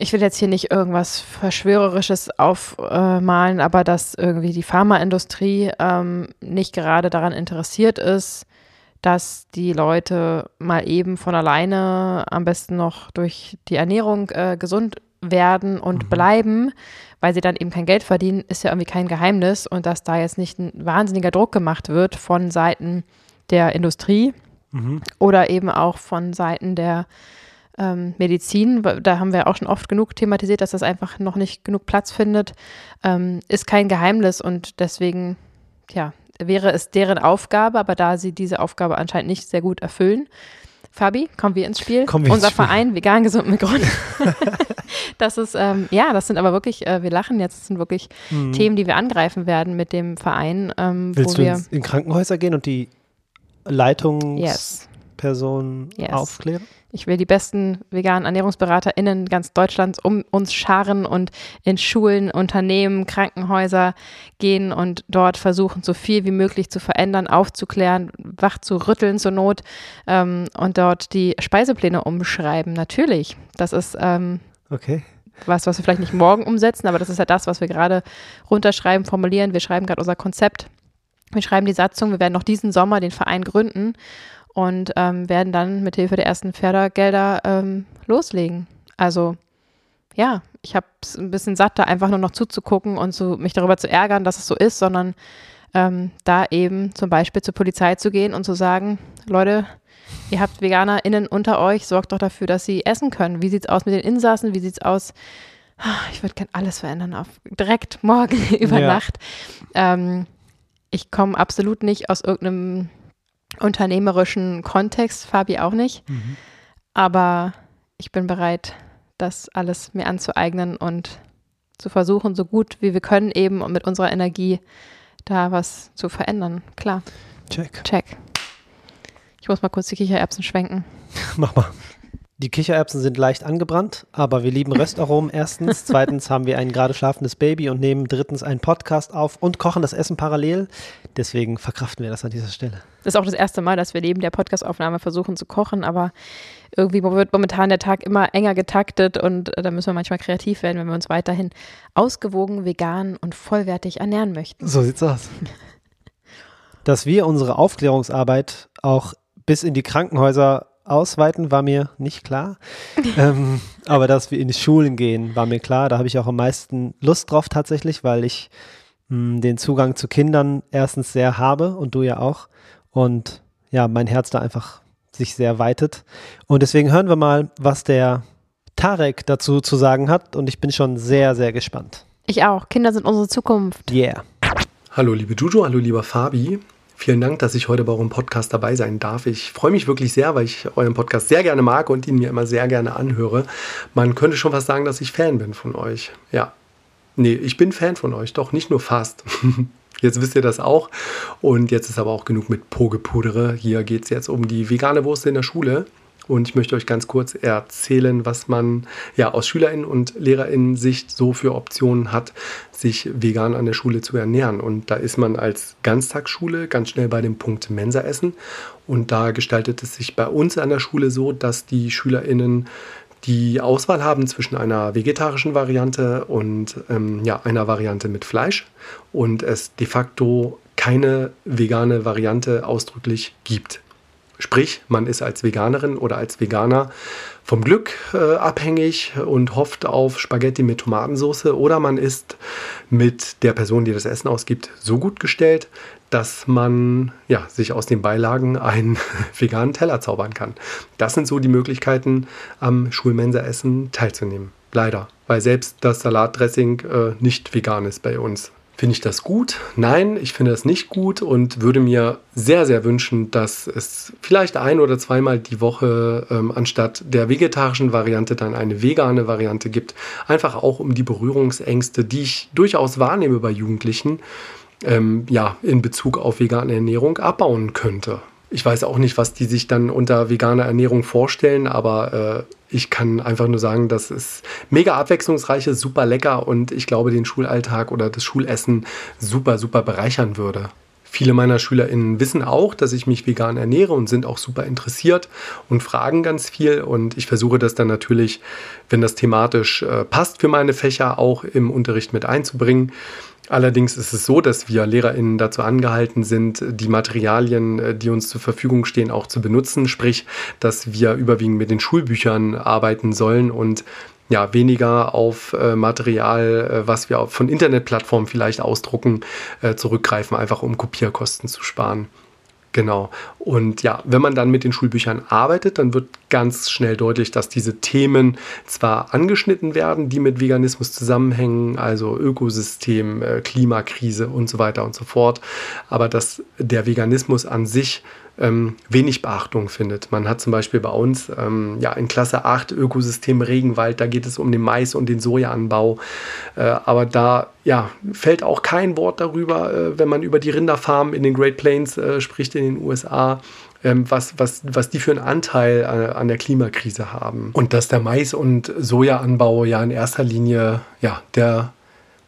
ich will jetzt hier nicht irgendwas Verschwörerisches aufmalen, aber dass irgendwie die Pharmaindustrie ähm, nicht gerade daran interessiert ist, dass die Leute mal eben von alleine am besten noch durch die Ernährung äh, gesund werden und mhm. bleiben, weil sie dann eben kein Geld verdienen, ist ja irgendwie kein Geheimnis und dass da jetzt nicht ein wahnsinniger Druck gemacht wird von Seiten der Industrie mhm. oder eben auch von Seiten der ähm, Medizin, da haben wir auch schon oft genug thematisiert, dass das einfach noch nicht genug Platz findet, ähm, ist kein Geheimnis und deswegen, ja, wäre es deren Aufgabe, aber da sie diese Aufgabe anscheinend nicht sehr gut erfüllen, Fabi, kommen wir ins Spiel. Wir Unser ins Spiel. Verein Vegan Gesund mit Grund. das ist, ähm, ja, das sind aber wirklich, äh, wir lachen jetzt, das sind wirklich mhm. Themen, die wir angreifen werden mit dem Verein. Ähm, Willst wo du wir in Krankenhäuser gehen und die Leitungsperson yes. yes. aufklären? Ich will die besten veganen ErnährungsberaterInnen ganz Deutschlands um uns scharen und in Schulen, Unternehmen, Krankenhäuser gehen und dort versuchen, so viel wie möglich zu verändern, aufzuklären, wach zu rütteln zur Not ähm, und dort die Speisepläne umschreiben. Natürlich. Das ist ähm, okay. was, was wir vielleicht nicht morgen umsetzen, aber das ist ja das, was wir gerade runterschreiben, formulieren. Wir schreiben gerade unser Konzept. Wir schreiben die Satzung. Wir werden noch diesen Sommer den Verein gründen und ähm, werden dann mit Hilfe der ersten Fördergelder ähm, loslegen. Also ja, ich habe es ein bisschen satt, da einfach nur noch zuzugucken und zu, mich darüber zu ärgern, dass es so ist, sondern ähm, da eben zum Beispiel zur Polizei zu gehen und zu sagen, Leute, ihr habt VeganerInnen unter euch, sorgt doch dafür, dass sie essen können. Wie sieht es aus mit den Insassen? Wie sieht es aus? Ah, ich würde gerne alles verändern auf direkt morgen über ja. Nacht. Ähm, ich komme absolut nicht aus irgendeinem unternehmerischen Kontext, Fabi auch nicht. Mhm. Aber ich bin bereit, das alles mir anzueignen und zu versuchen, so gut wie wir können, eben und mit unserer Energie da was zu verändern. Klar. Check. Check. Ich muss mal kurz die Kichererbsen schwenken. Mach mal. Die Kichererbsen sind leicht angebrannt, aber wir lieben Röstaromen erstens. Zweitens haben wir ein gerade schlafendes Baby und nehmen drittens einen Podcast auf und kochen das Essen parallel. Deswegen verkraften wir das an dieser Stelle. Das ist auch das erste Mal, dass wir neben der Podcastaufnahme versuchen zu kochen, aber irgendwie wird momentan der Tag immer enger getaktet und äh, da müssen wir manchmal kreativ werden, wenn wir uns weiterhin ausgewogen, vegan und vollwertig ernähren möchten. So sieht's aus. Dass wir unsere Aufklärungsarbeit auch bis in die Krankenhäuser ausweiten, war mir nicht klar. ähm, aber dass wir in die Schulen gehen, war mir klar. Da habe ich auch am meisten Lust drauf tatsächlich, weil ich mh, hm, den Zugang zu Kindern erstens sehr habe und du ja auch. Und ja, mein Herz da einfach sich sehr weitet. Und deswegen hören wir mal, was der Tarek dazu zu sagen hat. Und ich bin schon sehr, sehr gespannt. Ich auch. Kinder sind unsere Zukunft. Yeah. Hallo liebe Juju, hallo lieber Fabi. Vielen Dank, dass ich heute bei eurem Podcast dabei sein darf. Ich freue mich wirklich sehr, weil ich euren Podcast sehr gerne mag und ihn mir immer sehr gerne anhöre. Man könnte schon fast sagen, dass ich Fan bin von euch. Ja. Nee, ich bin Fan von euch, doch nicht nur fast. Jetzt wisst ihr das auch. Und jetzt ist aber auch genug mit Pogepudere. Hier geht es jetzt um die vegane Wurst in der Schule. Und ich möchte euch ganz kurz erzählen, was man ja aus SchülerInnen und LehrerInnen-Sicht so für Optionen hat, sich vegan an der Schule zu ernähren. Und da ist man als Ganztagsschule ganz schnell bei dem Punkt Mensa-Essen. Und da gestaltet es sich bei uns an der Schule so, dass die SchülerInnen die Auswahl haben zwischen einer vegetarischen Variante und ähm, ja, einer Variante mit Fleisch und es de facto keine vegane Variante ausdrücklich gibt. Sprich, man ist als Veganerin oder als Veganer vom Glück äh, abhängig und hofft auf Spaghetti mit Tomatensauce oder man ist mit der Person, die das Essen ausgibt, so gut gestellt, dass man ja, sich aus den Beilagen einen veganen Teller zaubern kann. Das sind so die Möglichkeiten, am Schulmensaessen teilzunehmen. Leider, weil selbst das Salatdressing äh, nicht vegan ist bei uns. Finde ich das gut? Nein, ich finde das nicht gut und würde mir sehr, sehr wünschen, dass es vielleicht ein oder zweimal die Woche ähm, anstatt der vegetarischen Variante dann eine vegane Variante gibt. Einfach auch um die Berührungsängste, die ich durchaus wahrnehme bei Jugendlichen, ähm, ja, in Bezug auf vegane Ernährung abbauen könnte. Ich weiß auch nicht, was die sich dann unter veganer Ernährung vorstellen, aber äh, ich kann einfach nur sagen, dass es mega abwechslungsreich ist, super lecker und ich glaube, den Schulalltag oder das Schulessen super, super bereichern würde. Viele meiner SchülerInnen wissen auch, dass ich mich vegan ernähre und sind auch super interessiert und fragen ganz viel. Und ich versuche das dann natürlich, wenn das thematisch äh, passt für meine Fächer, auch im Unterricht mit einzubringen. Allerdings ist es so, dass wir LehrerInnen dazu angehalten sind, die Materialien, äh, die uns zur Verfügung stehen, auch zu benutzen. Sprich, dass wir überwiegend mit den Schulbüchern arbeiten sollen und ja, weniger auf äh, Material, äh, was wir von Internetplattformen vielleicht ausdrucken, äh, zurückgreifen, einfach um Kopierkosten zu sparen. Genau. Und ja, wenn man dann mit den Schulbüchern arbeitet, dann wird ganz schnell deutlich, dass diese Themen zwar angeschnitten werden, die mit Veganismus zusammenhängen, also Ökosystem, äh, Klimakrise und so weiter und so fort, aber dass der Veganismus an sich ähm, wenig Beachtung findet. Man hat zum Beispiel bei uns ähm, ja in Klasse 8 Ökosystem Regenwald, da geht es um den Mais und den Sojaanbau. Äh, aber da ja, fällt auch kein Wort darüber, äh, wenn man über die Rinderfarmen in den Great Plains äh, spricht in den USA. Ähm, was, was, was die für einen Anteil an, äh, an der Klimakrise haben. Und dass der Mais- und Sojaanbau ja in erster Linie ja, der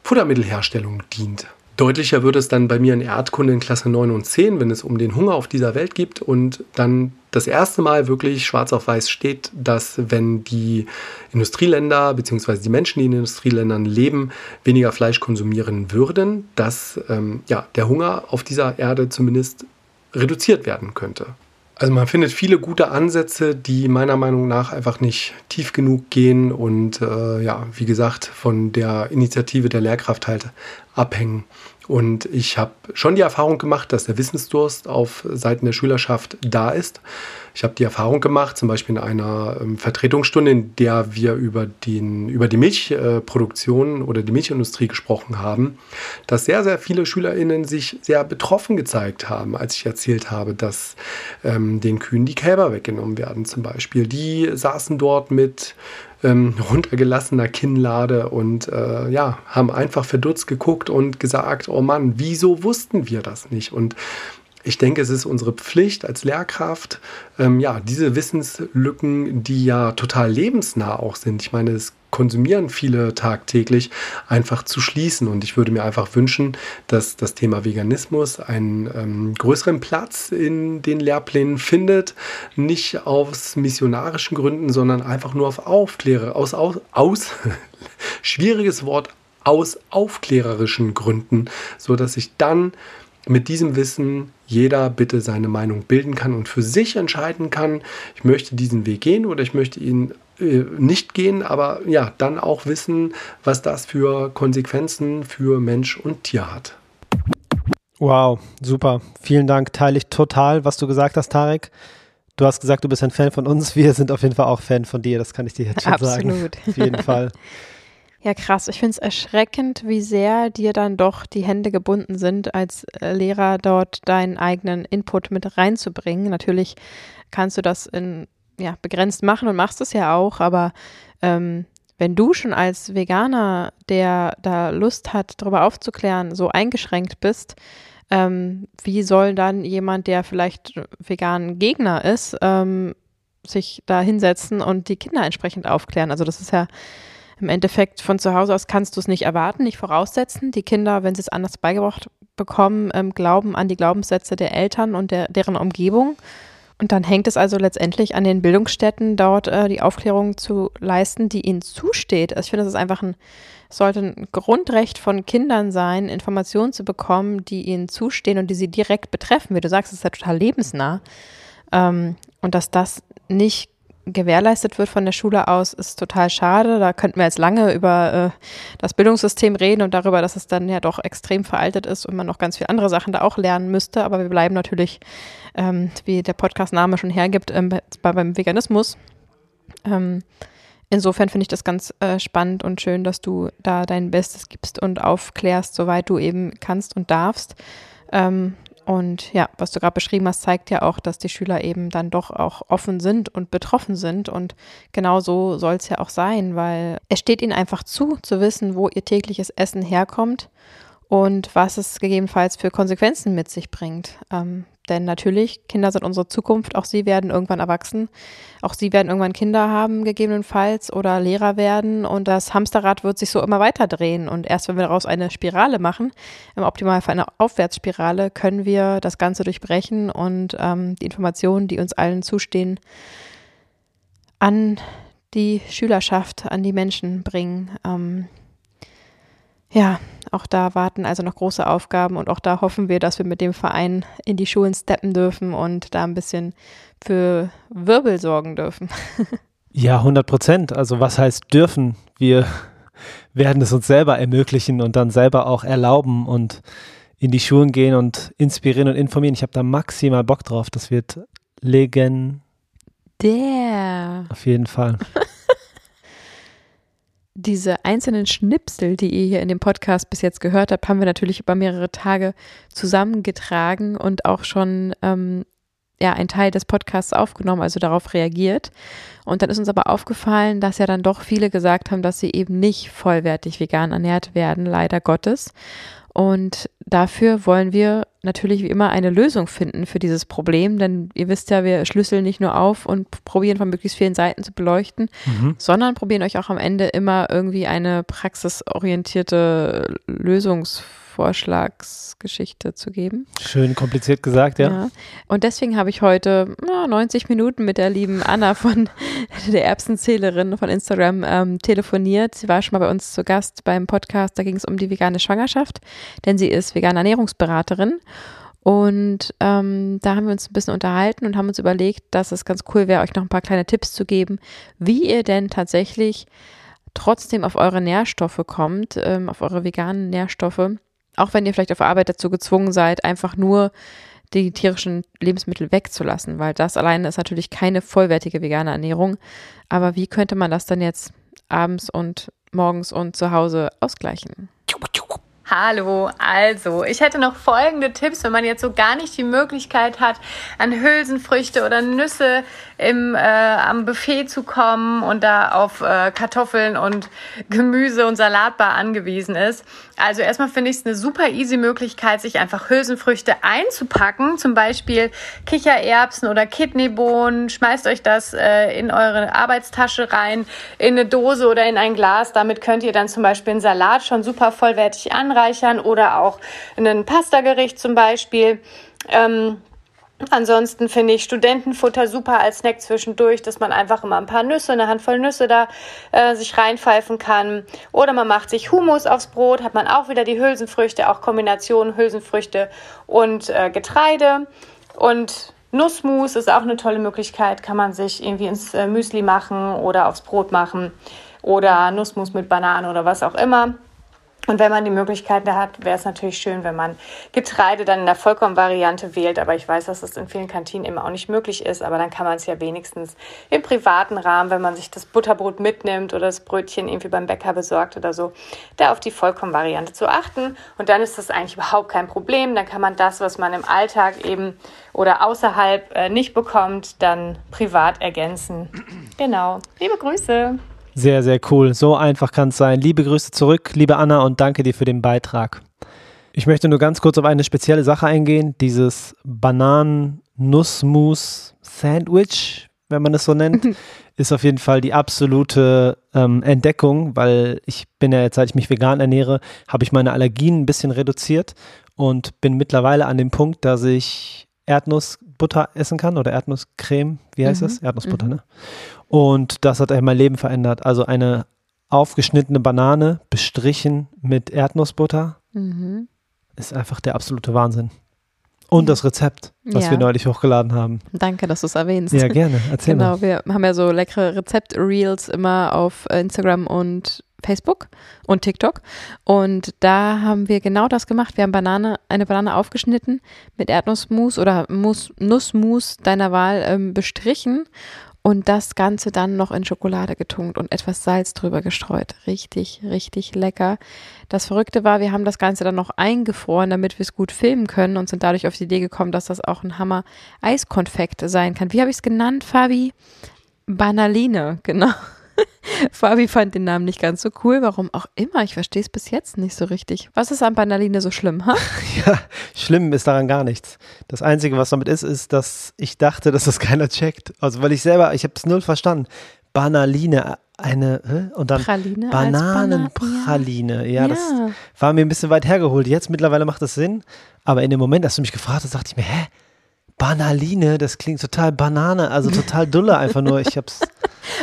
Futtermittelherstellung dient. Deutlicher wird es dann bei mir in Erdkunde in Klasse 9 und 10, wenn es um den Hunger auf dieser Welt geht und dann das erste Mal wirklich schwarz auf weiß steht, dass wenn die Industrieländer bzw. die Menschen, die in Industrieländern leben, weniger Fleisch konsumieren würden, dass ähm, ja, der Hunger auf dieser Erde zumindest reduziert werden könnte. Also man findet viele gute Ansätze, die meiner Meinung nach einfach nicht tief genug gehen und äh, ja, wie gesagt, von der Initiative der Lehrkraft halt abhängen. Und ich habe schon die Erfahrung gemacht, dass der Wissensdurst auf Seiten der Schülerschaft da ist. Ich habe die Erfahrung gemacht, zum Beispiel in einer ähm, Vertretungsstunde, in der wir über, den, über die Milchproduktion oder die Milchindustrie gesprochen haben, dass sehr, sehr viele SchülerInnen sich sehr betroffen gezeigt haben, als ich erzählt habe, dass ähm, den Kühen die Kälber weggenommen werden, zum Beispiel. Die saßen dort mit ähm, runtergelassener Kinnlade und äh, ja, haben einfach verdutzt geguckt und gesagt, oh Mann, wieso wussten wir das nicht? Und ich denke, es ist unsere Pflicht als Lehrkraft, ähm, ja, diese Wissenslücken, die ja total lebensnah auch sind. Ich meine, es konsumieren viele tagtäglich, einfach zu schließen. Und ich würde mir einfach wünschen, dass das Thema Veganismus einen ähm, größeren Platz in den Lehrplänen findet. Nicht aus missionarischen Gründen, sondern einfach nur auf Aufkläre, aus, aus, aus schwieriges Wort, aus aufklärerischen Gründen, so dass ich dann mit diesem Wissen jeder bitte seine Meinung bilden kann und für sich entscheiden kann, ich möchte diesen Weg gehen oder ich möchte ihn nicht gehen, aber ja, dann auch wissen, was das für Konsequenzen für Mensch und Tier hat. Wow, super. Vielen Dank. Teile ich total, was du gesagt hast, Tarek. Du hast gesagt, du bist ein Fan von uns. Wir sind auf jeden Fall auch Fan von dir. Das kann ich dir jetzt schon Absolut. sagen. Auf jeden Fall. Ja, krass. Ich finde es erschreckend, wie sehr dir dann doch die Hände gebunden sind, als äh, Lehrer dort deinen eigenen Input mit reinzubringen. Natürlich kannst du das in, ja, begrenzt machen und machst es ja auch, aber ähm, wenn du schon als Veganer, der da Lust hat, darüber aufzuklären, so eingeschränkt bist, ähm, wie soll dann jemand, der vielleicht vegan Gegner ist, ähm, sich da hinsetzen und die Kinder entsprechend aufklären? Also das ist ja im Endeffekt von zu Hause aus kannst du es nicht erwarten, nicht voraussetzen. Die Kinder, wenn sie es anders beigebracht bekommen, ähm, glauben an die Glaubenssätze der Eltern und der, deren Umgebung. Und dann hängt es also letztendlich an den Bildungsstätten, dort äh, die Aufklärung zu leisten, die ihnen zusteht. Also ich finde, das ist einfach ein, sollte ein Grundrecht von Kindern sein, Informationen zu bekommen, die ihnen zustehen und die sie direkt betreffen. Wie du sagst, es ist ja total lebensnah. Ähm, und dass das nicht gewährleistet wird von der Schule aus, ist total schade. Da könnten wir jetzt lange über äh, das Bildungssystem reden und darüber, dass es dann ja doch extrem veraltet ist und man noch ganz viele andere Sachen da auch lernen müsste. Aber wir bleiben natürlich, ähm, wie der Podcast-Name schon hergibt, ähm, bei, beim Veganismus. Ähm, insofern finde ich das ganz äh, spannend und schön, dass du da dein Bestes gibst und aufklärst, soweit du eben kannst und darfst. Ähm, und ja, was du gerade beschrieben hast, zeigt ja auch, dass die Schüler eben dann doch auch offen sind und betroffen sind. Und genau so soll es ja auch sein, weil es steht ihnen einfach zu, zu wissen, wo ihr tägliches Essen herkommt und was es gegebenenfalls für Konsequenzen mit sich bringt. Ähm, denn natürlich, Kinder sind unsere Zukunft, auch sie werden irgendwann erwachsen, auch sie werden irgendwann Kinder haben, gegebenenfalls, oder Lehrer werden und das Hamsterrad wird sich so immer weiter drehen. Und erst wenn wir daraus eine Spirale machen, im Optimalfall eine Aufwärtsspirale, können wir das Ganze durchbrechen und ähm, die Informationen, die uns allen zustehen, an die Schülerschaft, an die Menschen bringen. Ähm, ja, auch da warten also noch große Aufgaben und auch da hoffen wir, dass wir mit dem Verein in die Schulen steppen dürfen und da ein bisschen für Wirbel sorgen dürfen. Ja, 100 Prozent. Also was heißt dürfen? Wir werden es uns selber ermöglichen und dann selber auch erlauben und in die Schulen gehen und inspirieren und informieren. Ich habe da maximal Bock drauf. Das wird legendär. Der. Auf jeden Fall. diese einzelnen Schnipsel, die ihr hier in dem Podcast bis jetzt gehört habt, haben wir natürlich über mehrere Tage zusammengetragen und auch schon ähm, ja, ein Teil des Podcasts aufgenommen, also darauf reagiert. Und dann ist uns aber aufgefallen, dass ja dann doch viele gesagt haben, dass sie eben nicht vollwertig vegan ernährt werden, leider Gottes. Und dafür wollen wir natürlich wie immer eine Lösung finden für dieses Problem, denn ihr wisst ja, wir schlüsseln nicht nur auf und probieren von möglichst vielen Seiten zu beleuchten, mhm. sondern probieren euch auch am Ende immer irgendwie eine praxisorientierte Lösungs Vorschlagsgeschichte zu geben. Schön kompliziert gesagt, ja. ja. Und deswegen habe ich heute ja, 90 Minuten mit der lieben Anna von der Erbsenzählerin von Instagram ähm, telefoniert. Sie war schon mal bei uns zu Gast beim Podcast, da ging es um die vegane Schwangerschaft, denn sie ist vegane Ernährungsberaterin. Und ähm, da haben wir uns ein bisschen unterhalten und haben uns überlegt, dass es ganz cool wäre, euch noch ein paar kleine Tipps zu geben, wie ihr denn tatsächlich trotzdem auf eure Nährstoffe kommt, ähm, auf eure veganen Nährstoffe auch wenn ihr vielleicht auf Arbeit dazu gezwungen seid, einfach nur die tierischen Lebensmittel wegzulassen, weil das alleine ist natürlich keine vollwertige vegane Ernährung. Aber wie könnte man das dann jetzt abends und morgens und zu Hause ausgleichen? Hallo, also ich hätte noch folgende Tipps, wenn man jetzt so gar nicht die Möglichkeit hat, an Hülsenfrüchte oder Nüsse im, äh, am Buffet zu kommen und da auf äh, Kartoffeln und Gemüse und Salatbar angewiesen ist. Also erstmal finde ich es eine super easy Möglichkeit, sich einfach Hülsenfrüchte einzupacken, zum Beispiel Kichererbsen oder Kidneybohnen. Schmeißt euch das äh, in eure Arbeitstasche rein, in eine Dose oder in ein Glas. Damit könnt ihr dann zum Beispiel einen Salat schon super vollwertig anreichern oder auch ein Pastagericht zum Beispiel. Ähm, Ansonsten finde ich Studentenfutter super als Snack zwischendurch, dass man einfach immer ein paar Nüsse, eine Handvoll Nüsse da äh, sich reinpfeifen kann. Oder man macht sich Hummus aufs Brot, hat man auch wieder die Hülsenfrüchte, auch Kombinationen Hülsenfrüchte und äh, Getreide. Und Nussmus ist auch eine tolle Möglichkeit, kann man sich irgendwie ins äh, Müsli machen oder aufs Brot machen. Oder Nussmus mit Bananen oder was auch immer. Und wenn man die Möglichkeit da hat, wäre es natürlich schön, wenn man Getreide dann in der Vollkornvariante wählt. Aber ich weiß, dass das in vielen Kantinen immer auch nicht möglich ist. Aber dann kann man es ja wenigstens im privaten Rahmen, wenn man sich das Butterbrot mitnimmt oder das Brötchen irgendwie beim Bäcker besorgt oder so, da auf die Vollkornvariante zu achten. Und dann ist das eigentlich überhaupt kein Problem. Dann kann man das, was man im Alltag eben oder außerhalb äh, nicht bekommt, dann privat ergänzen. Genau. Liebe Grüße. Sehr, sehr cool. So einfach kann es sein. Liebe Grüße zurück, liebe Anna, und danke dir für den Beitrag. Ich möchte nur ganz kurz auf eine spezielle Sache eingehen. Dieses Bananen-Nussmus-Sandwich, wenn man es so nennt, ist auf jeden Fall die absolute ähm, Entdeckung, weil ich bin ja jetzt, seit ich mich vegan ernähre, habe ich meine Allergien ein bisschen reduziert und bin mittlerweile an dem Punkt, dass ich Erdnussbutter essen kann oder Erdnusscreme, wie heißt mhm. das? Erdnussbutter, mhm. ne? Und das hat mein Leben verändert. Also eine aufgeschnittene Banane bestrichen mit Erdnussbutter mhm. ist einfach der absolute Wahnsinn. Und das Rezept, was Ja. wir neulich hochgeladen haben. Danke, dass du es erwähnst. Ja, gerne. Erzähl genau, mal. wir haben ja so leckere Rezept-Reels immer auf äh, Instagram und Facebook und TikTok. Und da haben wir genau das gemacht. Wir haben Banane, eine Banane aufgeschnitten, mit Erdnussmus oder Mus, Nussmus deiner Wahl ähm, bestrichen und das Ganze dann noch in Schokolade getunkt und etwas Salz drüber gestreut. Richtig, richtig lecker. Das Verrückte war, wir haben das Ganze dann noch eingefroren, damit wir es gut filmen können und sind dadurch auf die Idee gekommen, dass das auch ein Hammer Eiskonfekt sein kann. Wie habe ich es genannt, Fabi? Banaline, genau. Fabi fand den Namen nicht ganz so cool, warum auch immer. Ich verstehe es bis jetzt nicht so richtig. Was ist an Banaline so schlimm, ha? Ja, schlimm ist daran gar nichts. Das Einzige, was damit ist, ist, dass ich dachte, dass das keiner checkt. Also, weil ich selber, ich habe es null verstanden. Banaline, eine, und dann Praline als Bana- Bananenpraline. Ja, das Ja. war mir ein bisschen weit hergeholt. Jetzt mittlerweile macht das Sinn. Aber in dem Moment, als du mich gefragt hast, dachte ich mir, hä? Banaline, das klingt total Banane, also total dulle einfach nur. Ich hab's.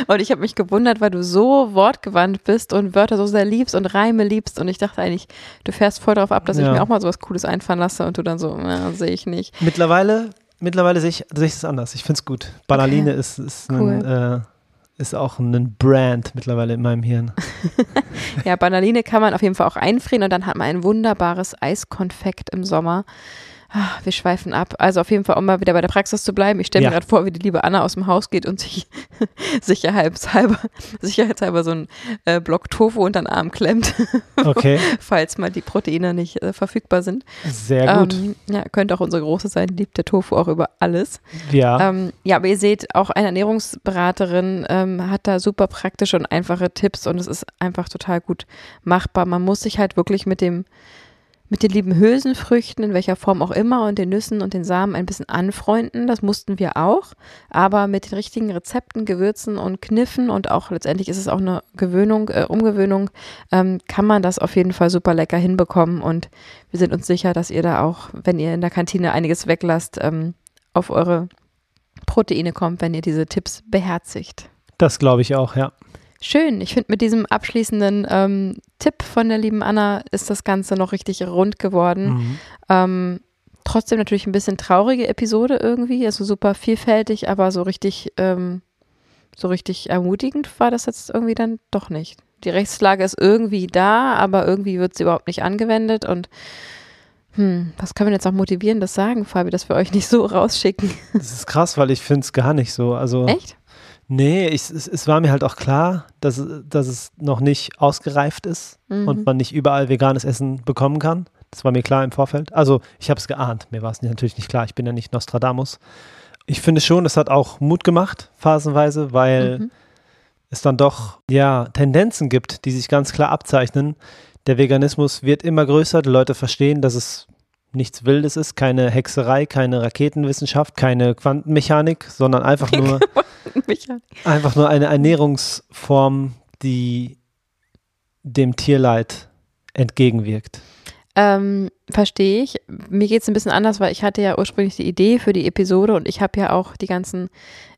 Und ich habe mich gewundert, weil du so wortgewandt bist und Wörter so sehr liebst und Reime liebst. Und ich dachte eigentlich, du fährst voll darauf ab, dass ich Ja. mir auch mal sowas Cooles einfallen lasse. Und du dann so, ja, sehe ich nicht. Mittlerweile, mittlerweile sehe ich, sehe ich es anders. Ich finde es gut. Banaline ist, ist, ein, äh, ist auch ein Brand mittlerweile in meinem Hirn. Ja, Banaline kann man auf jeden Fall auch einfrieren und dann hat man ein wunderbares Eiskonfekt im Sommer. Ah, Wir schweifen ab. Also auf jeden Fall, um mal wieder bei der Praxis zu bleiben. Ich stelle Ja. mir gerade vor, wie die liebe Anna aus dem Haus geht und sich sicherheitshalber, sicherheitshalber so einen äh, Block Tofu unter den Arm klemmt, Okay, falls mal die Proteine nicht äh, verfügbar sind. sehr gut. Ähm, ja, könnte auch unsere Große sein, liebt der Tofu auch über alles. ja, Ähm, ja, aber ihr seht, auch eine Ernährungsberaterin ähm, hat da super praktische und einfache Tipps und es ist einfach total gut machbar. Man muss sich halt wirklich mit dem mit den lieben Hülsenfrüchten, in welcher Form auch immer, und den Nüssen und den Samen ein bisschen anfreunden. Das mussten wir auch. Aber mit den richtigen Rezepten, Gewürzen und Kniffen und auch letztendlich ist es auch eine Gewöhnung, äh, Umgewöhnung, ähm, kann man das auf jeden Fall super lecker hinbekommen. Und wir sind uns sicher, dass ihr da auch, wenn ihr in der Kantine einiges weglasst, ähm, auf eure Proteine kommt, wenn ihr diese Tipps beherzigt. das glaube ich auch, ja. Schön. Ich finde, mit diesem abschließenden ähm, Tipp von der lieben Anna ist das Ganze noch richtig rund geworden. Mhm. Ähm, trotzdem natürlich ein bisschen traurige Episode irgendwie, also super vielfältig, aber so richtig, ähm, so richtig ermutigend war das jetzt irgendwie dann doch nicht. Die Rechtslage ist irgendwie da, aber irgendwie wird sie überhaupt nicht angewendet und hm, was können wir jetzt auch motivierendes sagen, Fabi, dass wir euch nicht so rausschicken? Das ist krass, weil ich finde es gar nicht so. Also, Echt? Nee, ich, es, es war mir halt auch klar, dass, dass es noch nicht ausgereift ist Mhm. und man nicht überall veganes Essen bekommen kann. Das war mir klar im Vorfeld. Also, ich habe es geahnt. Mir war es natürlich nicht klar. Ich bin ja nicht Nostradamus. Ich finde schon, es hat auch Mut gemacht, phasenweise, weil Mhm. es dann doch ja Tendenzen gibt, die sich ganz klar abzeichnen. Der Veganismus wird immer größer. Die Leute verstehen, dass es nichts Wildes ist, keine Hexerei, keine Raketenwissenschaft, keine Quantenmechanik, sondern einfach nur Einfach nur eine Ernährungsform, die dem Tierleid entgegenwirkt. Ähm, verstehe ich. Mir geht es ein bisschen anders, weil ich hatte ja ursprünglich die Idee für die Episode und ich habe ja auch die ganzen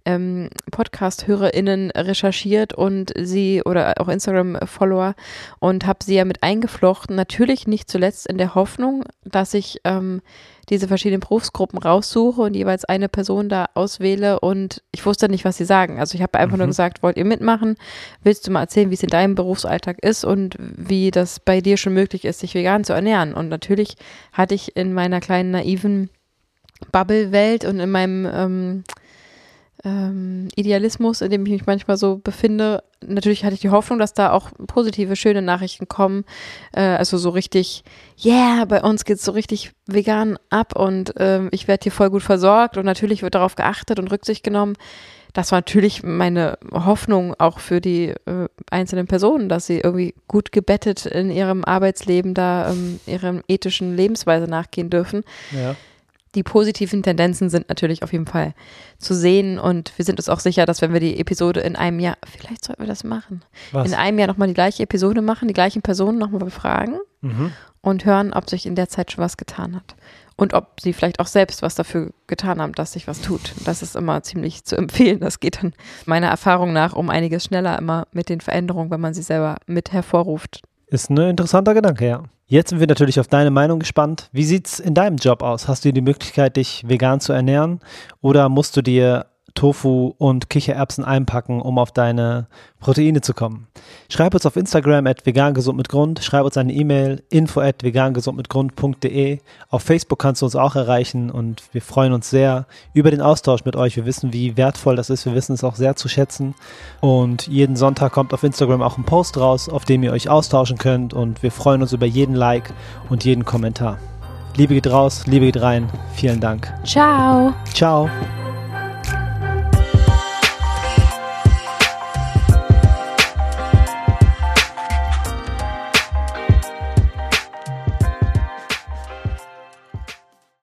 ähm, Podcast-HörerInnen recherchiert und sie oder auch Instagram-Follower und habe sie ja mit eingeflochten. Natürlich nicht zuletzt in der Hoffnung, dass ich ähm, diese verschiedenen Berufsgruppen raussuche und jeweils eine Person da auswähle und ich wusste nicht, was sie sagen. Also ich habe einfach nur Mhm. gesagt, wollt ihr mitmachen? Willst du mal erzählen, wie es in deinem Berufsalltag ist und wie das bei dir schon möglich ist, sich vegan zu ernähren? Und natürlich hatte ich in meiner kleinen naiven Bubble-Welt und in meinem ähm, ähm, Idealismus, in dem ich mich manchmal so befinde, natürlich hatte ich die Hoffnung, dass da auch positive, schöne Nachrichten kommen. Äh, also so richtig, yeah, bei uns geht's so richtig vegan ab und ähm, ich werde hier voll gut versorgt und natürlich wird darauf geachtet und Rücksicht genommen. Das war natürlich meine Hoffnung auch für die äh, einzelnen Personen, dass sie irgendwie gut gebettet in ihrem Arbeitsleben da ähm, ihrem ethischen Lebensweise nachgehen dürfen Ja. Die positiven Tendenzen sind natürlich auf jeden Fall zu sehen und wir sind uns auch sicher, dass wenn wir die Episode in einem Jahr, vielleicht sollten wir das machen, Was? in einem Jahr nochmal die gleiche Episode machen, die gleichen Personen nochmal befragen Mhm. und hören, ob sich in der Zeit schon was getan hat. Und ob sie vielleicht auch selbst was dafür getan haben, dass sich was tut. Das ist immer ziemlich zu empfehlen. Das geht dann meiner Erfahrung nach um einiges schneller immer mit den Veränderungen, wenn man sie selber mit hervorruft. Ist ein interessanter Gedanke, ja. Jetzt sind wir natürlich auf deine Meinung gespannt. Wie sieht es in deinem Job aus? Hast du die Möglichkeit, dich vegan zu ernähren oder musst du dir Tofu und Kichererbsen einpacken, um auf deine Proteine zu kommen. Schreib uns auf Instagram at vegangesund mit Grund, schreib uns eine E-Mail info at vegangesundmitgrund.de. Auf Facebook kannst du uns auch erreichen und wir freuen uns sehr über den Austausch mit euch. Wir wissen, wie wertvoll das ist. Wir wissen es auch sehr zu schätzen. Und jeden Sonntag kommt auf Instagram auch ein Post raus, auf dem ihr euch austauschen könnt und wir freuen uns über jeden Like und jeden Kommentar. Liebe geht raus, Liebe geht rein. Vielen Dank. Ciao. Ciao.